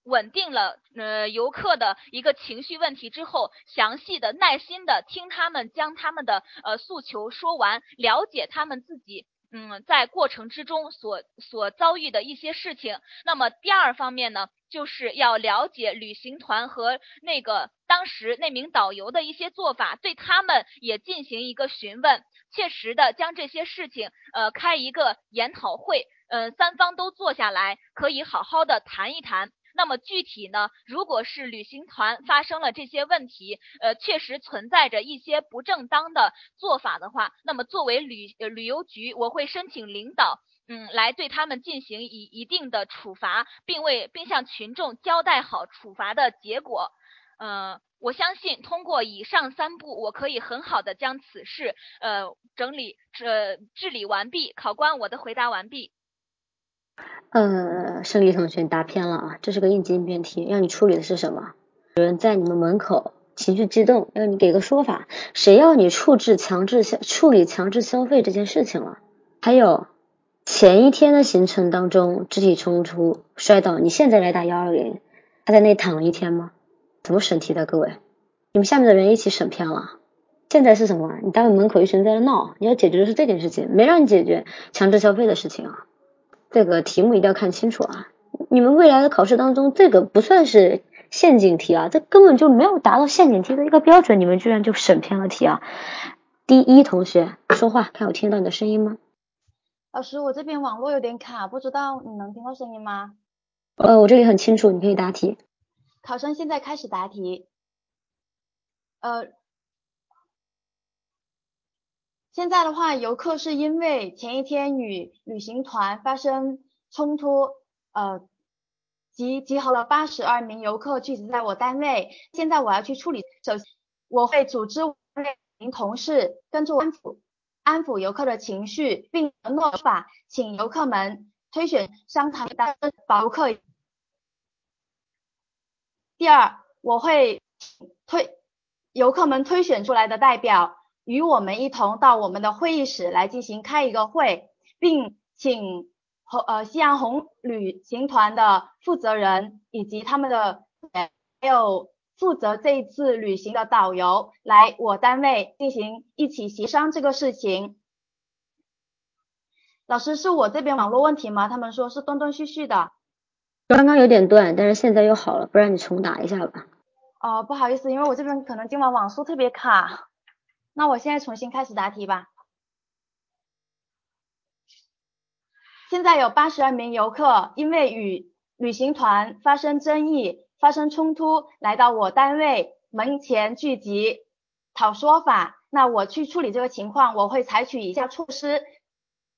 稳定了呃游客的一个情绪问题之后，详细的、耐心的听他们将他们的呃诉求说完，了解他们自己。嗯，在过程之中所所遭遇的一些事情，那么第二方面呢，就是要了解旅行团和那个当时那名导游的一些做法，对他们也进行一个询问，切实的将这些事情呃开一个研讨会，嗯，三方都坐下来，可以好好的谈一谈。那么具体呢？如果是旅行团发生了这些问题，呃，确实存在着一些不正当的做法的话，那么作为旅旅游局，我会申请领导，嗯，来对他们进行一一定的处罚，并为并向群众交代好处罚的结果。嗯，我相信通过以上三步，我可以很好的将此事呃整理呃治理完毕。考官，我的回答完毕。呃，胜利同学，你答偏了啊！这是个应急应变题，让你处理的是什么？有人在你们门口情绪激动，让你给个说法。谁要你处置强制消处理强制消费这件事情了？还有前一天的行程当中肢体冲突摔倒，你现在来打幺二零，他在那躺了一天吗？怎么审题的？各位，你们下面的人一起审偏了。现在是什么？你单位门口一群人在那闹，你要解决的是这件事情，没让你解决强制消费的事情啊。这个题目一定要看清楚啊！你们未来的考试当中，这个不算是陷阱题啊，这根本就没有达到陷阱题的一个标准，你们居然就审偏了题啊！第一同学说话，看我听到你的声音吗？老师，我这边网络有点卡，不知道你能听到声音吗？呃，我这里很清楚，你可以答题。考生现在开始答题。呃。现在的话，游客是因为前一天与旅行团发生冲突，呃，集集合了八十二名游客聚集在我单位。现在我要去处理，首先我会组织名同事跟着安抚安抚游客的情绪，并承诺法，请游客们推选商谈担任保客。第二，我会推游客们推选出来的代表与我们一同到我们的会议室来进行开一个会，并请红呃夕阳红旅行团的负责人以及他们的还有负责这一次旅行的导游来我单位进行一起协商这个事情。老师，是我这边网络问题吗？他们说是断断续续的。刚刚有点断，但是现在又好了，不然你重打一下吧。哦，不好意思，因为我这边可能今晚网速特别卡。那我现在重新开始答题吧。现在有八十二名游客因为与旅行团发生争议、发生冲突，来到我单位门前聚集讨说法。那我去处理这个情况，我会采取以下措施。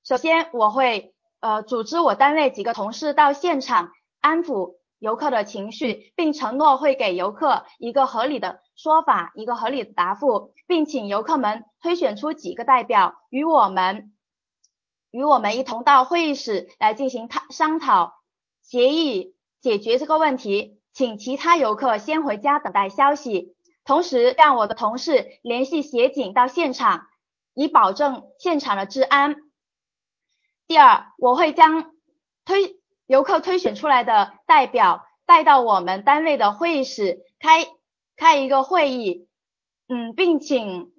首先，我会呃组织我单位几个同事到现场。安抚游客的情绪，并承诺会给游客一个合理的说法，一个合理的答复，并请游客们推选出几个代表与我们与我们一同到会议室来进行探商讨协议解决这个问题。请其他游客先回家等待消息，同时让我的同事联系协警到现场，以保证现场的治安。第二，我会将推。游客推选出来的代表带到我们单位的会议室开开一个会议，嗯，并请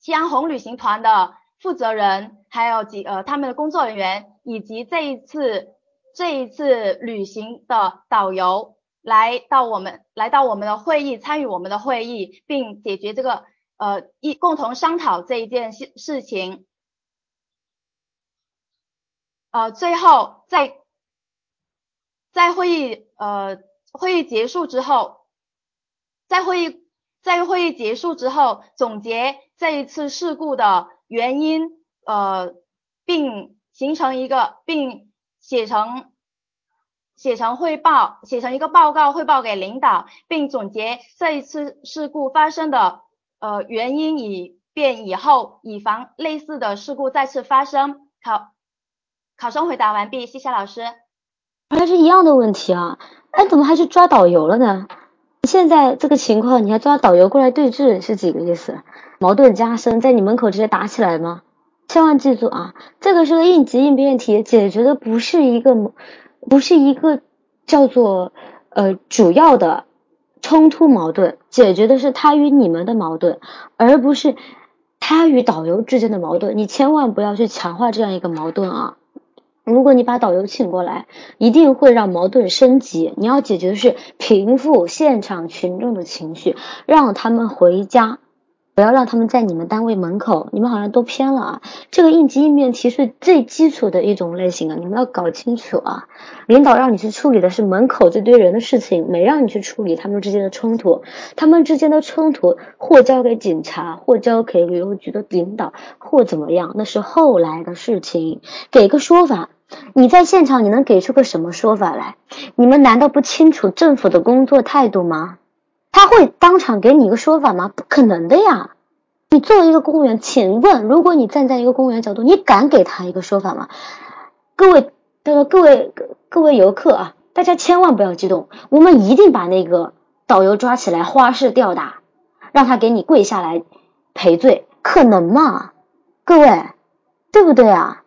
夕阳红旅行团的负责人，还有几呃他们的工作人员，以及这一次这一次旅行的导游来到我们来到我们的会议，参与我们的会议，并解决这个呃一共同商讨这一件事事情。呃，最后在。在会议呃会议结束之后，在会议在会议结束之后总结这一次事故的原因呃，并形成一个并写成写成汇报写成一个报告汇报给领导，并总结这一次事故发生的呃原因，以便以后以防类似的事故再次发生。考考生回答完毕，谢谢老师。还是一样的问题啊，哎，怎么还去抓导游了呢？现在这个情况，你还抓导游过来对峙，是几个意思？矛盾加深，在你门口直接打起来吗？千万记住啊，这个是个应急应变题，解决的不是一个，不是一个叫做呃主要的冲突矛盾，解决的是他与你们的矛盾，而不是他与导游之间的矛盾。你千万不要去强化这样一个矛盾啊！如果你把导游请过来，一定会让矛盾升级。你要解决的是平复现场群众的情绪，让他们回家。不要让他们在你们单位门口，你们好像都偏了啊！这个应急应变题是最基础的一种类型啊，你们要搞清楚啊！领导让你去处理的是门口这堆人的事情，没让你去处理他们之间的冲突。他们之间的冲突或交给警察，或交给旅游局的领导，或怎么样，那是后来的事情。给个说法，你在现场你能给出个什么说法来？你们难道不清楚政府的工作态度吗？他会当场给你一个说法吗？不可能的呀！你作为一个公务员，请问，如果你站在一个公务员角度，你敢给他一个说法吗？各位，各各位各位游客啊，大家千万不要激动，我们一定把那个导游抓起来，花式吊打，让他给你跪下来赔罪，可能吗？各位，对不对啊？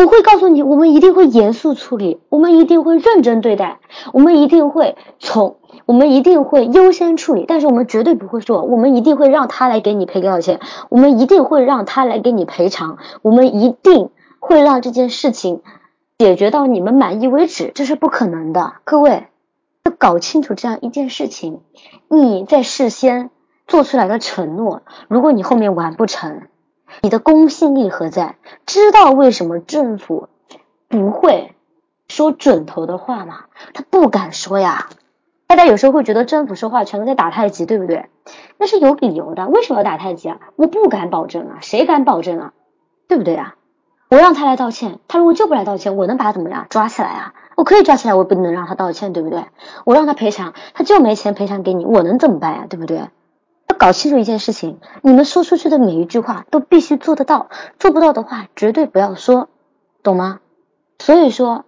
我会告诉你，我们一定会严肃处理，我们一定会认真对待，我们一定会从，我们一定会优先处理。但是我们绝对不会说，我们一定会让他来给你赔多少钱，我们一定会让他来给你赔偿，我们一定会让这件事情解决到你们满意为止，这是不可能的。各位要搞清楚这样一件事情，你在事先做出来的承诺，如果你后面完不成。你的公信力何在？知道为什么政府不会说准头的话吗？他不敢说呀。大家有时候会觉得政府说话全都在打太极，对不对？那是有理由的。为什么要打太极啊？我不敢保证啊，谁敢保证啊？对不对啊？我让他来道歉，他如果就不来道歉，我能把他怎么样？抓起来啊？我可以抓起来，我不能让他道歉，对不对？我让他赔偿，他就没钱赔偿给你，我能怎么办呀？对不对？要搞清楚一件事情，你们说出去的每一句话都必须做得到，做不到的话绝对不要说，懂吗？所以说。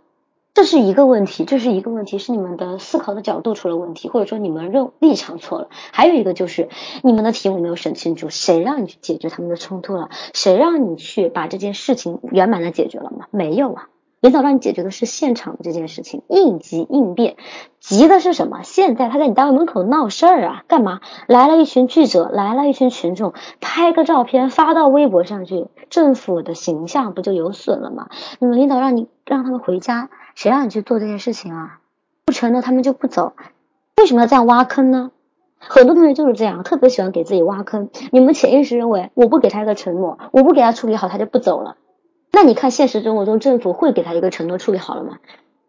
这是一个问题，这是一个问题，是你们的思考的角度出了问题，或者说你们认立场错了。还有一个就是你们的题目没有审清楚，谁让你去解决他们的冲突了？谁让你去把这件事情圆满的解决了吗？没有啊。领导让你解决的是现场的这件事情，应急应变。急的是什么？现在他在你单位门口闹事儿啊？干嘛？来了一群记者，来了一群群众，拍个照片发到微博上去，政府的形象不就有损了吗？你们领导让你让他们回家，谁让你去做这件事情啊？不成的他们就不走。为什么要这样挖坑呢？很多同学就是这样，特别喜欢给自己挖坑。你们潜意识认为，我不给他一个承诺，我不给他处理好，他就不走了。那你看，现实生活中政府会给他一个承诺处理好了吗？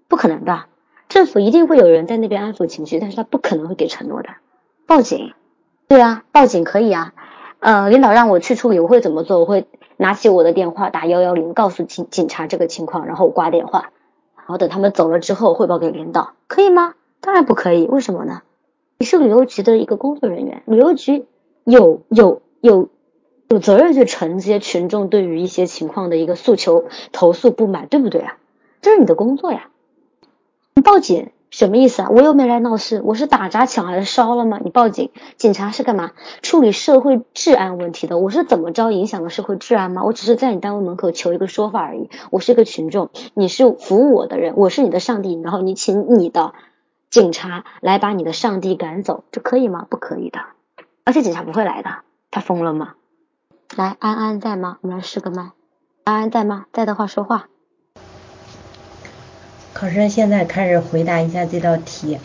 不可能的，政府一定会有人在那边安抚情绪，但是他不可能会给承诺的。报警，对啊，报警可以啊。呃，领导让我去处理，我会怎么做？我会拿起我的电话打幺幺零，告诉警警察这个情况，然后挂电话，然后等他们走了之后汇报给领导，可以吗？当然不可以，为什么呢？你是旅游局的一个工作人员，旅游局有有有。有责任去承接群众对于一些情况的一个诉求、投诉、不满，对不对啊？这是你的工作呀。你报警什么意思啊？我又没来闹事，我是打砸抢还是烧了吗？你报警，警察是干嘛？处理社会治安问题的。我是怎么着影响了社会治安吗？我只是在你单位门口求一个说法而已。我是一个群众，你是服务我的人，我是你的上帝，然后你请你的警察来把你的上帝赶走，这可以吗？不可以的。而且警察不会来的，他疯了吗？来，安安在吗？我们来试个麦。安安在吗？在的话说话。考生现在开始回答一下这道题。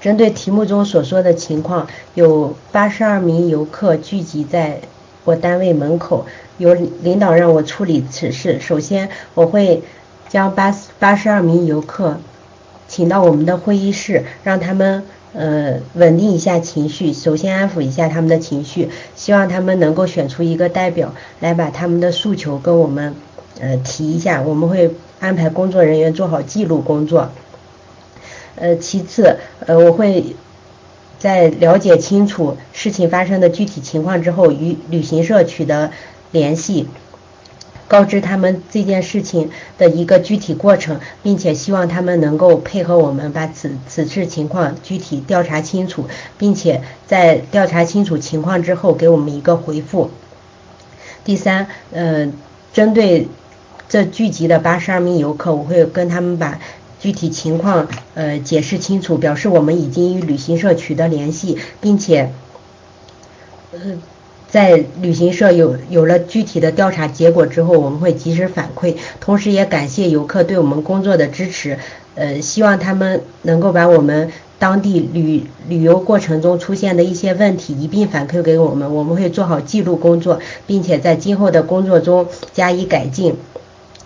针对题目中所说的情况，有八十二名游客聚集在我单位门口，有领导让我处理此事。首先，我会将八八十二名游客请到我们的会议室，让他们。呃，稳定一下情绪，首先安抚一下他们的情绪，希望他们能够选出一个代表来把他们的诉求跟我们呃提一下，我们会安排工作人员做好记录工作。呃，其次，呃，我会在了解清楚事情发生的具体情况之后，与旅行社取得联系。告知他们这件事情的一个具体过程，并且希望他们能够配合我们把此此次情况具体调查清楚，并且在调查清楚情况之后给我们一个回复。第三，呃，针对这聚集的八十二名游客，我会跟他们把具体情况呃解释清楚，表示我们已经与旅行社取得联系，并且，呃。在旅行社有有了具体的调查结果之后，我们会及时反馈，同时也感谢游客对我们工作的支持。呃，希望他们能够把我们当地旅旅游过程中出现的一些问题一并反馈给我们，我们会做好记录工作，并且在今后的工作中加以改进。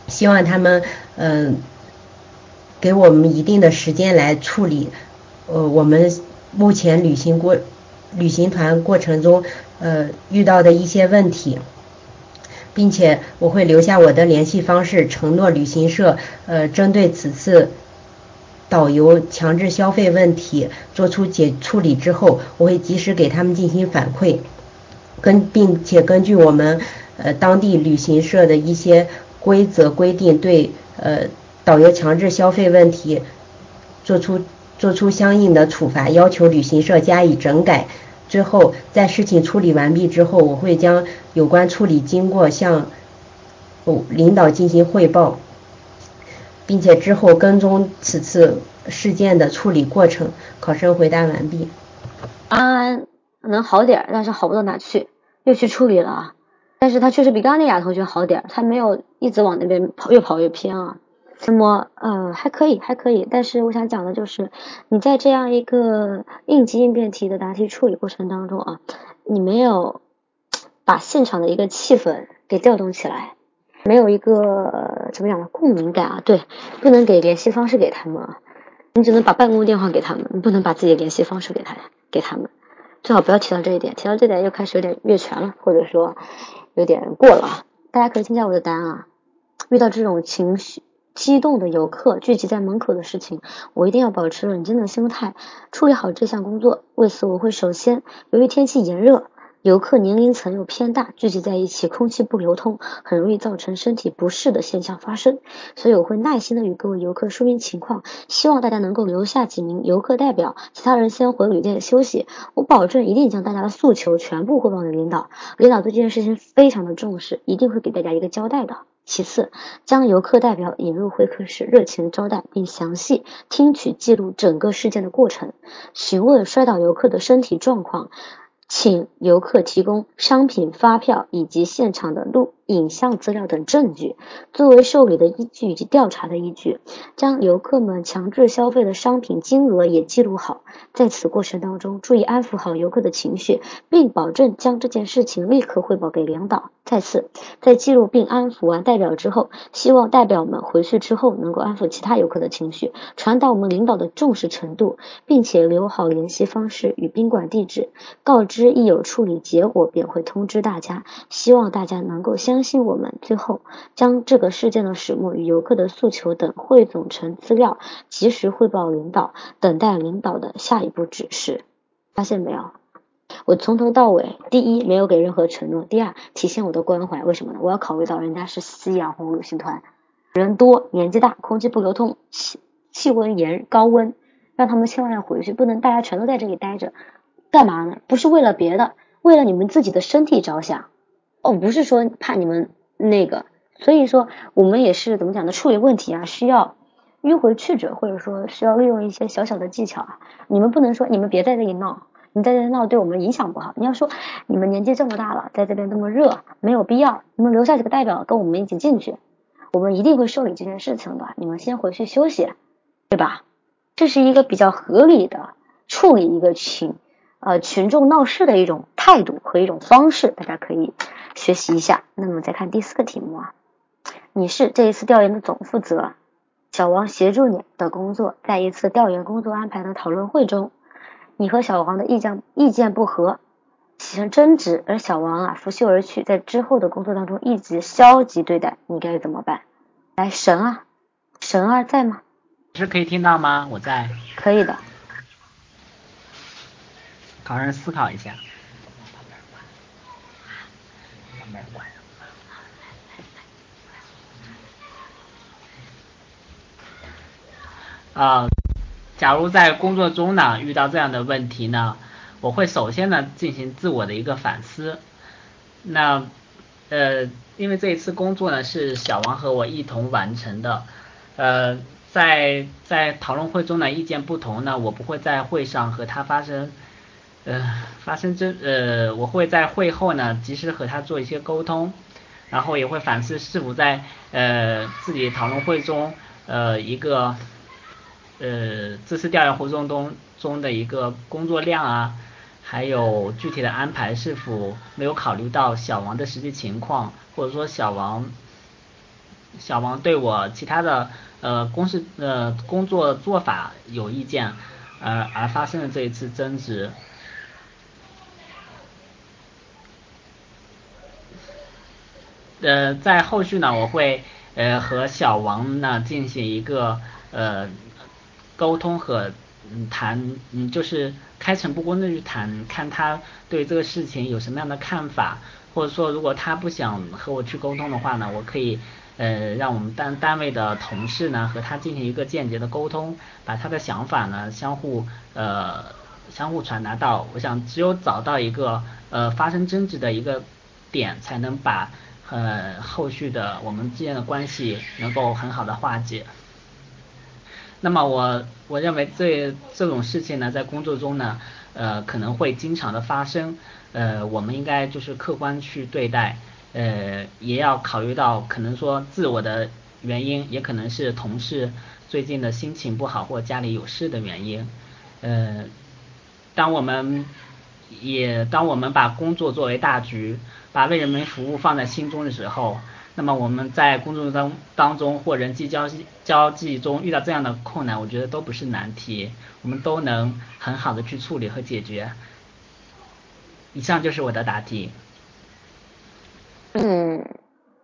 希望他们嗯给我们一定的时间来处理呃我们目前旅行过旅行团过程中。呃，遇到的一些问题，并且我会留下我的联系方式，承诺旅行社呃针对此次导游强制消费问题做出解处理之后，我会及时给他们进行反馈，跟并且根据我们呃当地旅行社的一些规则规定，对呃导游强制消费问题做出做出相应的处罚，要求旅行社加以整改。之后，在事情处理完毕之后，我会将有关处理经过向领导进行汇报，并且之后跟踪此次事件的处理过程。考生回答完毕。安安能好点，但是好不到哪去，又去处理了。但是他确实比刚刚那俩同学好点，他没有一直往那边跑，越跑越偏啊。那么，呃，还可以，还可以。但是我想讲的就是，你在这样一个应急应变题的答题处理过程当中啊，你没有把现场的一个气氛给调动起来，没有一个怎么讲呢共鸣感啊？对，不能给联系方式给他们，你只能把办公电话给他们，你不能把自己的联系方式给他给他们，最好不要提到这一点，提到这点又开始有点越权了，或者说有点过了啊。大家可以听一下我的答案啊，遇到这种情绪。激动的游客聚集在门口的事情，我一定要保持冷静的心态，处理好这项工作。为此，我会首先，由于天气炎热，游客年龄层又偏大，聚集在一起，空气不流通，很容易造成身体不适的现象发生。所以我会耐心的与各位游客说明情况，希望大家能够留下几名游客代表，其他人先回旅店休息。我保证一定将大家的诉求全部汇报给领导，领导对这件事情非常的重视，一定会给大家一个交代的。其次，将游客代表引入会客室，热情招待，并详细听取记录整个事件的过程，询问摔倒游客的身体状况。请游客提供商品发票以及现场的录影像资料等证据，作为受理的依据以及调查的依据。将游客们强制消费的商品金额也记录好，在此过程当中，注意安抚好游客的情绪，并保证将这件事情立刻汇报给领导。再次，在记录并安抚完代表之后，希望代表们回去之后能够安抚其他游客的情绪，传达我们领导的重视程度，并且留好联系方式与宾馆地址，告知。一有处理结果便会通知大家，希望大家能够相信我们。最后，将这个事件的始末与游客的诉求等汇总成资料，及时汇报领导，等待领导的下一步指示。发现没有？我从头到尾，第一没有给任何承诺，第二体现我的关怀。为什么呢？我要考虑到人家是夕阳红旅行团，人多，年纪大，空气不流通，气气温炎高温，让他们千万要回去，不能大家全都在这里待着。干嘛呢？不是为了别的，为了你们自己的身体着想。哦，不是说怕你们那个，所以说我们也是怎么讲的？处理问题啊，需要迂回曲折，或者说需要利用一些小小的技巧啊。你们不能说你们别在这里闹，你在这闹对我们影响不好。你要说你们年纪这么大了，在这边那么热，没有必要。你们留下几个代表跟我们一起进去，我们一定会受理这件事情的。你们先回去休息，对吧？这是一个比较合理的处理一个群。呃，群众闹事的一种态度和一种方式，大家可以学习一下。那么再看第四个题目啊，你是这一次调研的总负责，小王协助你的工作，在一次调研工作安排的讨论会中，你和小王的意见意见不合，起身争执，而小王啊拂袖而去，在之后的工作当中一直消极对待，你该怎么办？来，神啊，神啊在吗？是可以听到吗？我在。可以的。考生思考一下。啊，假如在工作中呢遇到这样的问题呢，我会首先呢进行自我的一个反思。那呃，因为这一次工作呢是小王和我一同完成的，呃，在在讨论会中呢意见不同呢，我不会在会上和他发生。呃，发生争呃，我会在会后呢及时和他做一些沟通，然后也会反思是否在呃自己讨论会中呃一个呃这次调研活动中中的一个工作量啊，还有具体的安排是否没有考虑到小王的实际情况，或者说小王小王对我其他的呃公事呃工作做法有意见，而而发生了这一次争执。呃，在后续呢，我会呃和小王呢进行一个呃沟通和嗯谈，嗯就是开诚布公的去谈，看他对这个事情有什么样的看法，或者说如果他不想和我去沟通的话呢，我可以呃让我们单单位的同事呢和他进行一个间接的沟通，把他的想法呢相互呃相互传达到，我想只有找到一个呃发生争执的一个点，才能把。呃，后续的我们之间的关系能够很好的化解。那么我我认为这这种事情呢，在工作中呢，呃，可能会经常的发生。呃，我们应该就是客观去对待，呃，也要考虑到可能说自我的原因，也可能是同事最近的心情不好或家里有事的原因。呃，当我们也当我们把工作作为大局。把为人民服务放在心中的时候，那么我们在工作当当中或人际交际交际中遇到这样的困难，我觉得都不是难题，我们都能很好的去处理和解决。以上就是我的答题。嗯，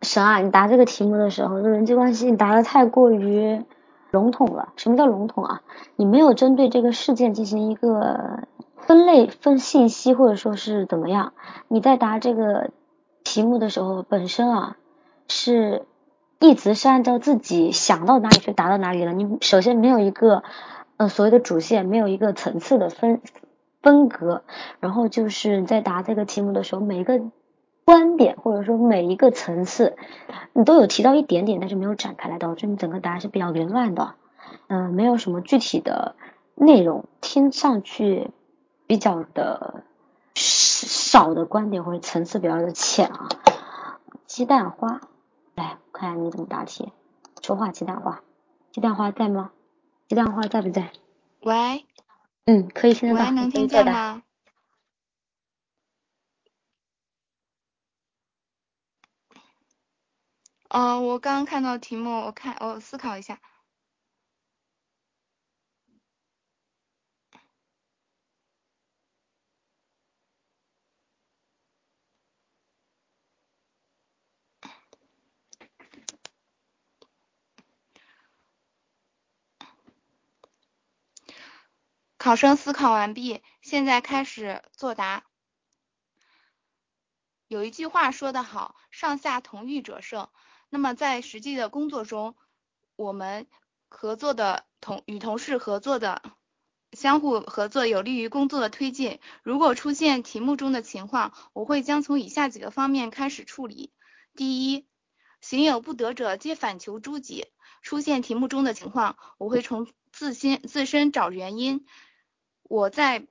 神啊，你答这个题目的时候，人际关系你答的太过于笼统了。什么叫笼统啊？你没有针对这个事件进行一个。分类分信息或者说是怎么样？你在答这个题目的时候，本身啊是一直是按照自己想到哪里去答到哪里了。你首先没有一个呃所谓的主线，没有一个层次的分分隔，然后就是在答这个题目的时候，每一个观点或者说每一个层次，你都有提到一点点，但是没有展开来，导致你整个答案是比较凌乱的，嗯，没有什么具体的内容，听上去比较的少的观点或者层次比较的浅啊。鸡蛋花，来看看你怎么答题。说话，鸡蛋花，鸡蛋花在吗？鸡蛋花在不在？喂。嗯，可以听得到。喂，能听见吗？嗯，我刚刚看到题目，我看我思考一下。考生思考完毕，现在开始作答。有一句话说得好，上下同欲者胜。那么在实际的工作中，我们合作的同与同事合作的相互合作，有利于工作的推进。如果出现题目中的情况，我会将从以下几个方面开始处理。第一，行有不得者，皆反求诸己。出现题目中的情况，我会从自心自身找原因。我在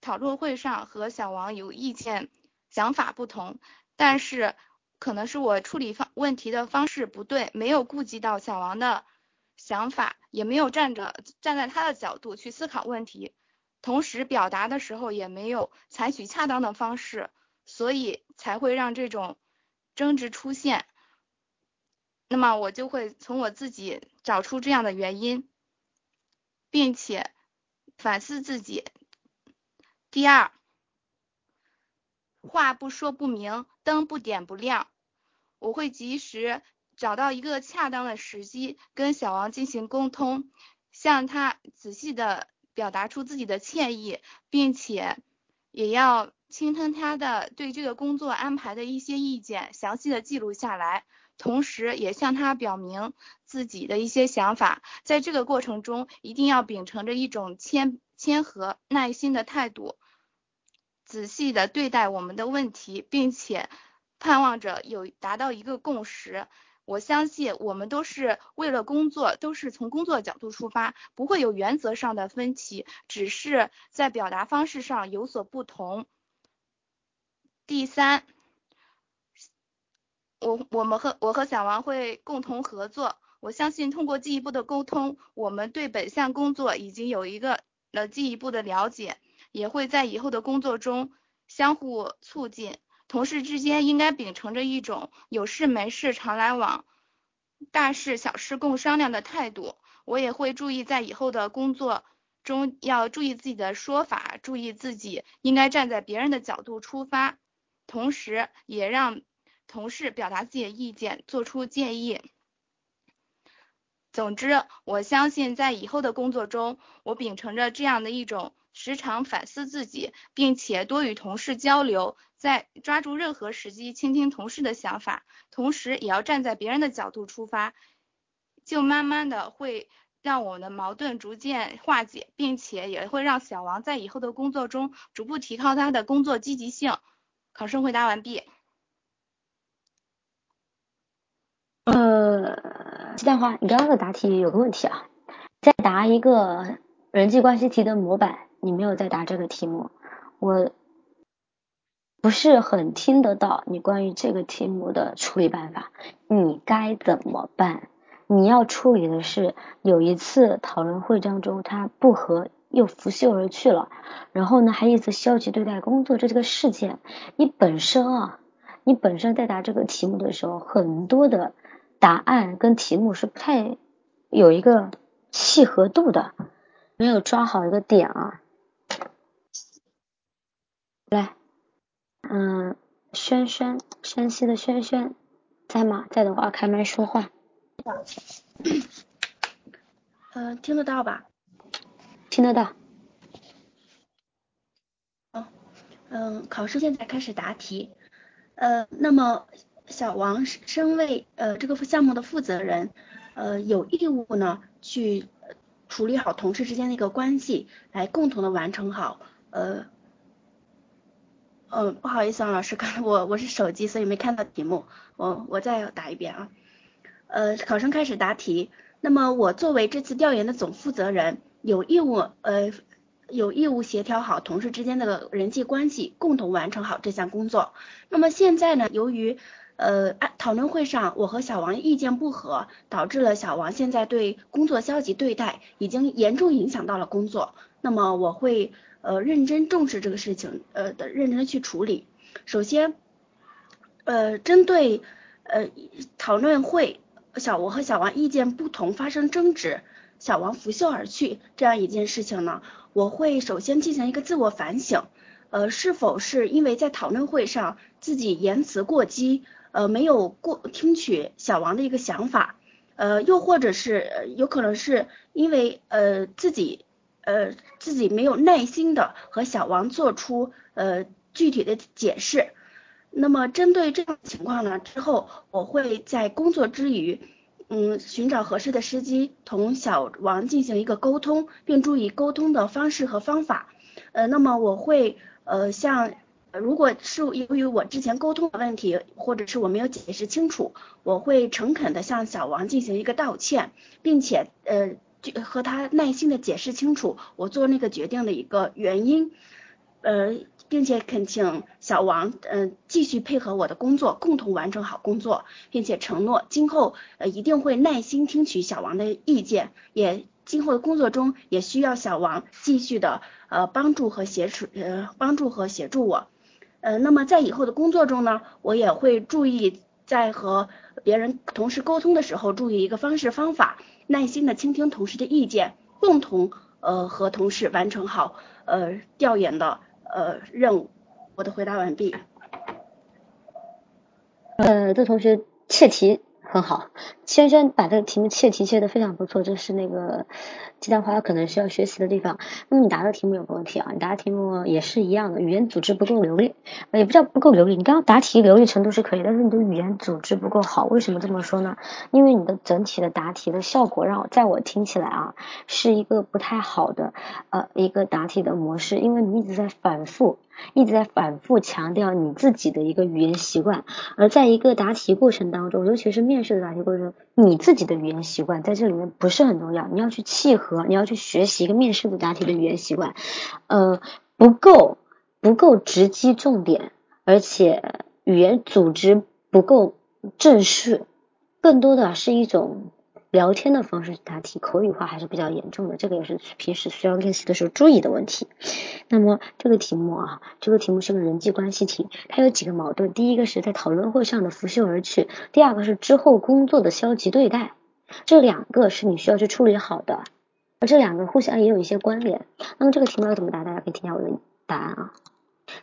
讨论会上和小王有意见。想法不同，但是可能是我处理方问题的方式不对，没有顾及到小王的想法，也没有站着站在他的角度去思考问题，同时表达的时候也没有采取恰当的方式，所以才会让这种争执出现。那么我就会从我自己找出这样的原因，并且反思自己。第二。话不说不明，灯不点不亮。我会及时找到一个恰当的时机，跟小王进行沟通，向他仔细的表达出自己的歉意，并且也要倾听他的对这个工作安排的一些意见，详细的记录下来，同时也向他表明自己的一些想法。在这个过程中，一定要秉承着一种谦谦和、耐心的态度。仔细的对待我们的问题，并且盼望着有达到一个共识。我相信我们都是为了工作，都是从工作角度出发，不会有原则上的分歧，只是在表达方式上有所不同。第三，我我们和我和小王会共同合作。我相信通过进一步的沟通，我们对本项工作已经有一个了进一步的了解。也会在以后的工作中相互促进，同事之间应该秉承着一种有事没事常来往，大事小事共商量的态度。我也会注意在以后的工作中要注意自己的说法，注意自己应该站在别人的角度出发，同时也让同事表达自己的意见，做出建议。总之，我相信在以后的工作中，我秉承着这样的一种。时常反思自己，并且多与同事交流，在抓住任何时机倾听同事的想法，同时也要站在别人的角度出发，就慢慢的会让我们的矛盾逐渐化解，并且也会让小王在以后的工作中逐步提高他的工作积极性。考生回答完毕。呃，鸡蛋花，你刚刚的答题有个问题啊，在答一个人际关系题的模板。你没有在答这个题目，我不是很听得到你关于这个题目的处理办法，你该怎么办？你要处理的是有一次讨论会当中他不和又拂袖而去了，然后呢还一直消极对待工作这这个事件，你本身啊，你本身在答这个题目的时候，很多的答案跟题目是不太有一个契合度的，没有抓好一个点啊。来，嗯，轩轩，山西的轩轩，在吗？在的话，开麦说话。嗯，听得到吧？听得到。嗯，考试现在开始答题。呃，那么小王身为呃这个项目的负责人，呃有义务呢去处理好同事之间的一个关系，来共同的完成好呃。嗯，不好意思啊，老师，刚才我我是手机，所以没看到题目，我我再答一遍啊。呃，考生开始答题。那么我作为这次调研的总负责人，有义务呃有义务协调好同事之间的人际关系，共同完成好这项工作。那么现在呢，由于呃讨论会上我和小王意见不合，导致了小王现在对工作消极对待，已经严重影响到了工作。那么我会。呃，认真重视这个事情，呃的认真去处理。首先，呃，针对呃讨论会小我和小王意见不同发生争执，小王拂袖而去这样一件事情呢，我会首先进行一个自我反省，呃，是否是因为在讨论会上自己言辞过激，呃，没有过听取小王的一个想法，呃，又或者是有可能是因为呃自己。呃，自己没有耐心的和小王做出呃具体的解释。那么针对这种情况呢，之后我会在工作之余，嗯，寻找合适的时机同小王进行一个沟通，并注意沟通的方式和方法。呃，那么我会呃像如果是由于我之前沟通的问题，或者是我没有解释清楚，我会诚恳的向小王进行一个道歉，并且呃。和他耐心的解释清楚我做那个决定的一个原因，呃，并且恳请小王，嗯，继续配合我的工作，共同完成好工作，并且承诺今后呃一定会耐心听取小王的意见，也今后的工作中也需要小王继续的呃帮助和协助呃帮助和协助我，呃，那么在以后的工作中呢，我也会注意在和别人同事沟通的时候注意一个方式方法。耐心的倾听同事的意见，共同呃和同事完成好呃调研的呃任务。我的回答完毕。呃，这同学切题很好，轩轩把这个题目切题切的非常不错，这是那个。鸡蛋花可能需要学习的地方。那么你答的题目有个问题啊，你答的题目也是一样的，语言组织不够流利，也不叫不够流利。你刚刚答题流利程度是可以，但是你的语言组织不够好。为什么这么说呢？因为你的整体的答题的效果让我在我听起来啊，是一个不太好的呃一个答题的模式，因为你一直在反复。一直在反复强调你自己的一个语言习惯，而在一个答题过程当中，尤其是面试的答题过程中，你自己的语言习惯在这里面不是很重要。你要去契合，你要去学习一个面试的答题的语言习惯，呃，不够不够直击重点，而且语言组织不够正式，更多的是一种。聊天的方式答题，口语化还是比较严重的，这个也是平时需要练习的时候注意的问题。那么这个题目啊，这个题目是个人际关系题，它有几个矛盾。第一个是在讨论会上的拂袖而去，第二个是之后工作的消极对待，这两个是你需要去处理好的，而这两个互相也有一些关联。那么这个题目要怎么答？大家可以听下我的答案啊。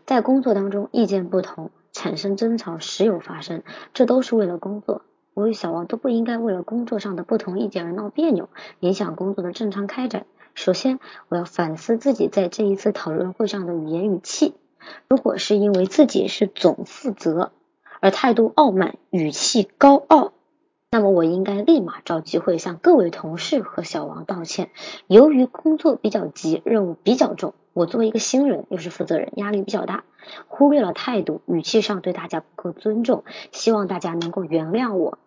在工作当中意见不同，产生争吵时有发生，这都是为了工作。我与小王都不应该为了工作上的不同意见而闹别扭，影响工作的正常开展。首先，我要反思自己在这一次讨论会上的语言语气。如果是因为自己是总负责而态度傲慢、语气高傲，那么我应该立马找机会向各位同事和小王道歉。由于工作比较急，任务比较重，我作为一个新人又是负责人，压力比较大，忽略了态度、语气上对大家不够尊重，希望大家能够原谅我。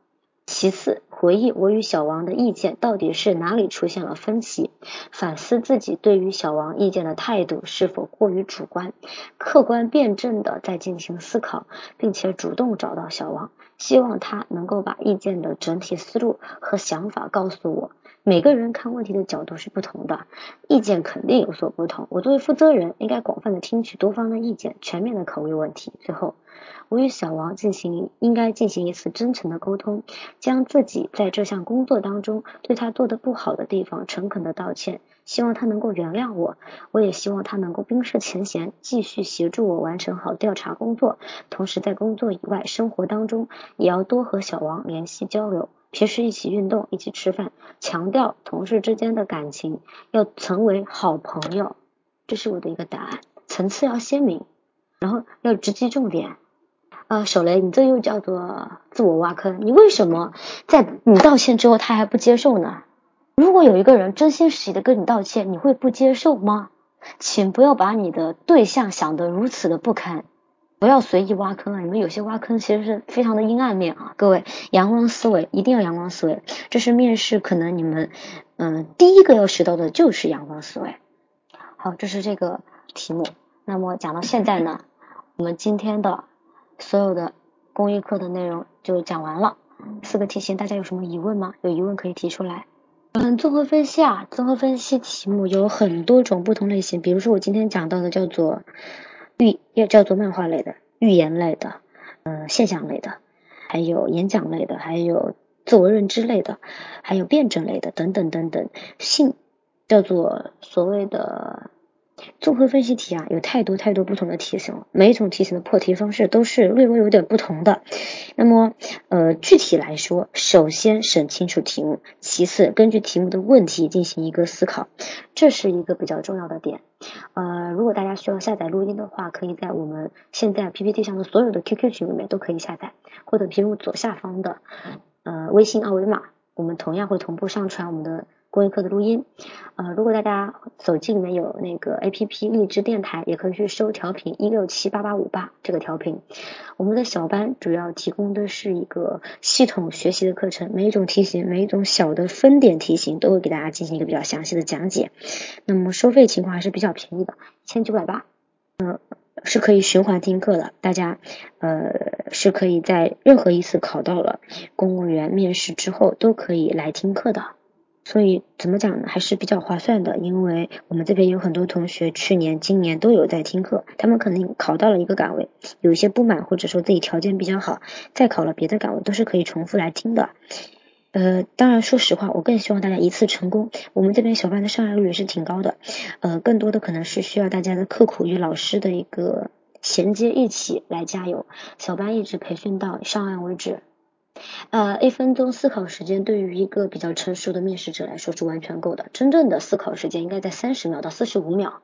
其次，回忆我与小王的意见到底是哪里出现了分歧，反思自己对于小王意见的态度是否过于主观，客观辩证的再进行思考，并且主动找到小王，希望他能够把意见的整体思路和想法告诉我。每个人看问题的角度是不同的，意见肯定有所不同。我作为负责人，应该广泛的听取多方的意见，全面的考虑问题。最后。我与小王进行应该进行一次真诚的沟通，将自己在这项工作当中对他做的不好的地方诚恳的道歉，希望他能够原谅我。我也希望他能够冰释前嫌，继续协助我完成好调查工作。同时，在工作以外，生活当中也要多和小王联系交流，平时一起运动，一起吃饭，强调同事之间的感情，要成为好朋友。这是我的一个答案，层次要鲜明。然后要直击重点。呃，手雷，你这又叫做自我挖坑。你为什么在你道歉之后他还不接受呢？如果有一个人真心实意的跟你道歉，你会不接受吗？请不要把你的对象想得如此的不堪，不要随意挖坑啊！你们有些挖坑其实是非常的阴暗面啊！各位，阳光思维一定要阳光思维，这是面试可能你们嗯第一个要学到的就是阳光思维。好，这是这个题目。那么讲到现在呢，我们今天的所有的公益课的内容就讲完了。四个题型，大家有什么疑问吗？有疑问可以提出来。嗯，综合分析啊，综合分析题目有很多种不同类型，比如说我今天讲到的叫做寓，要叫做漫画类的、寓言类的、呃现象类的，还有演讲类的，还有自我认知类的，还有辩证类的等等等等，性叫做所谓的。综合分析题啊，有太多太多不同的题型，每一种题型的破题方式都是略微有点不同的。那么，呃，具体来说，首先审清楚题目，其次根据题目的问题进行一个思考，这是一个比较重要的点。呃，如果大家需要下载录音的话，可以在我们现在 PPT 上的所有的 QQ 群里面都可以下载，或者屏幕左下方的呃微信二维码，我们同样会同步上传我们的。公益课的录音，呃，如果大家手机里面有那个 A P P 荔枝电台，也可以去收调频一六七八八五八这个调频。我们的小班主要提供的是一个系统学习的课程，每一种题型，每一种小的分点题型都会给大家进行一个比较详细的讲解。那么收费情况还是比较便宜的，一千九百八，嗯，是可以循环听课的。大家呃是可以在任何一次考到了公务员面试之后都可以来听课的。所以怎么讲呢？还是比较划算的，因为我们这边有很多同学去年、今年都有在听课，他们可能考到了一个岗位，有一些不满，或者说自己条件比较好，再考了别的岗位，都是可以重复来听的。呃，当然说实话，我更希望大家一次成功。我们这边小班的上岸率也是挺高的，呃，更多的可能是需要大家的刻苦与老师的一个衔接，一起来加油。小班一直培训到上岸为止。呃，一分钟思考时间对于一个比较成熟的面试者来说是完全够的。真正的思考时间应该在三十秒到四十五秒。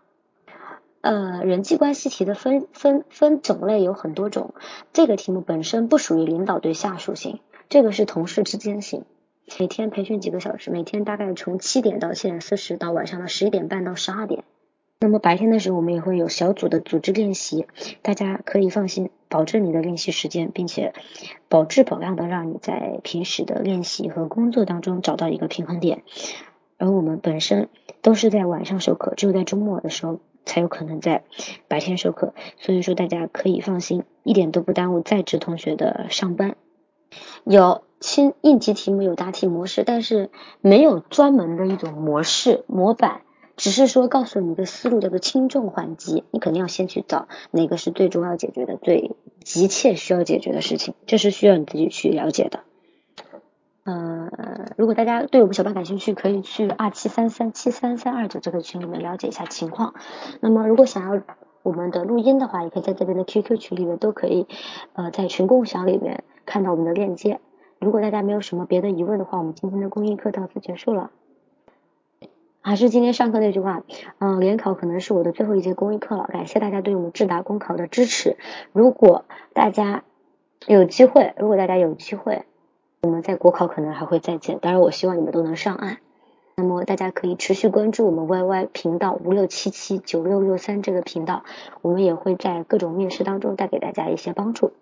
呃，人际关系题的分分分种类有很多种，这个题目本身不属于领导对下属型，这个是同事之间型。每天培训几个小时，每天大概从七点到七点四十，到晚上的十一点半到十二点。那么白天的时候，我们也会有小组的组织练习，大家可以放心，保证你的练习时间，并且保质保量的让你在平时的练习和工作当中找到一个平衡点。而我们本身都是在晚上授课，只有在周末的时候才有可能在白天授课，所以说大家可以放心，一点都不耽误在职同学的上班。有轻应急题目，有答题模式，但是没有专门的一种模式模板。只是说告诉你一个思路，叫做轻重缓急，你肯定要先去找哪个是最重要解决的、最急切需要解决的事情，这是需要你自己去了解的。呃，如果大家对我们小班感兴趣，可以去二七三三七三三二九这个群里面了解一下情况。那么如果想要我们的录音的话，也可以在这边的 QQ 群里面都可以，呃，在群共享里面看到我们的链接。如果大家没有什么别的疑问的话，我们今天的公益课到此结束了。还是今天上课那句话，嗯，联考可能是我的最后一节公益课了。感谢大家对我们智达公考的支持。如果大家有机会，如果大家有机会，我们在国考可能还会再见。当然，我希望你们都能上岸。那么大家可以持续关注我们 YY 频道五六七七九六六三这个频道，我们也会在各种面试当中带给大家一些帮助。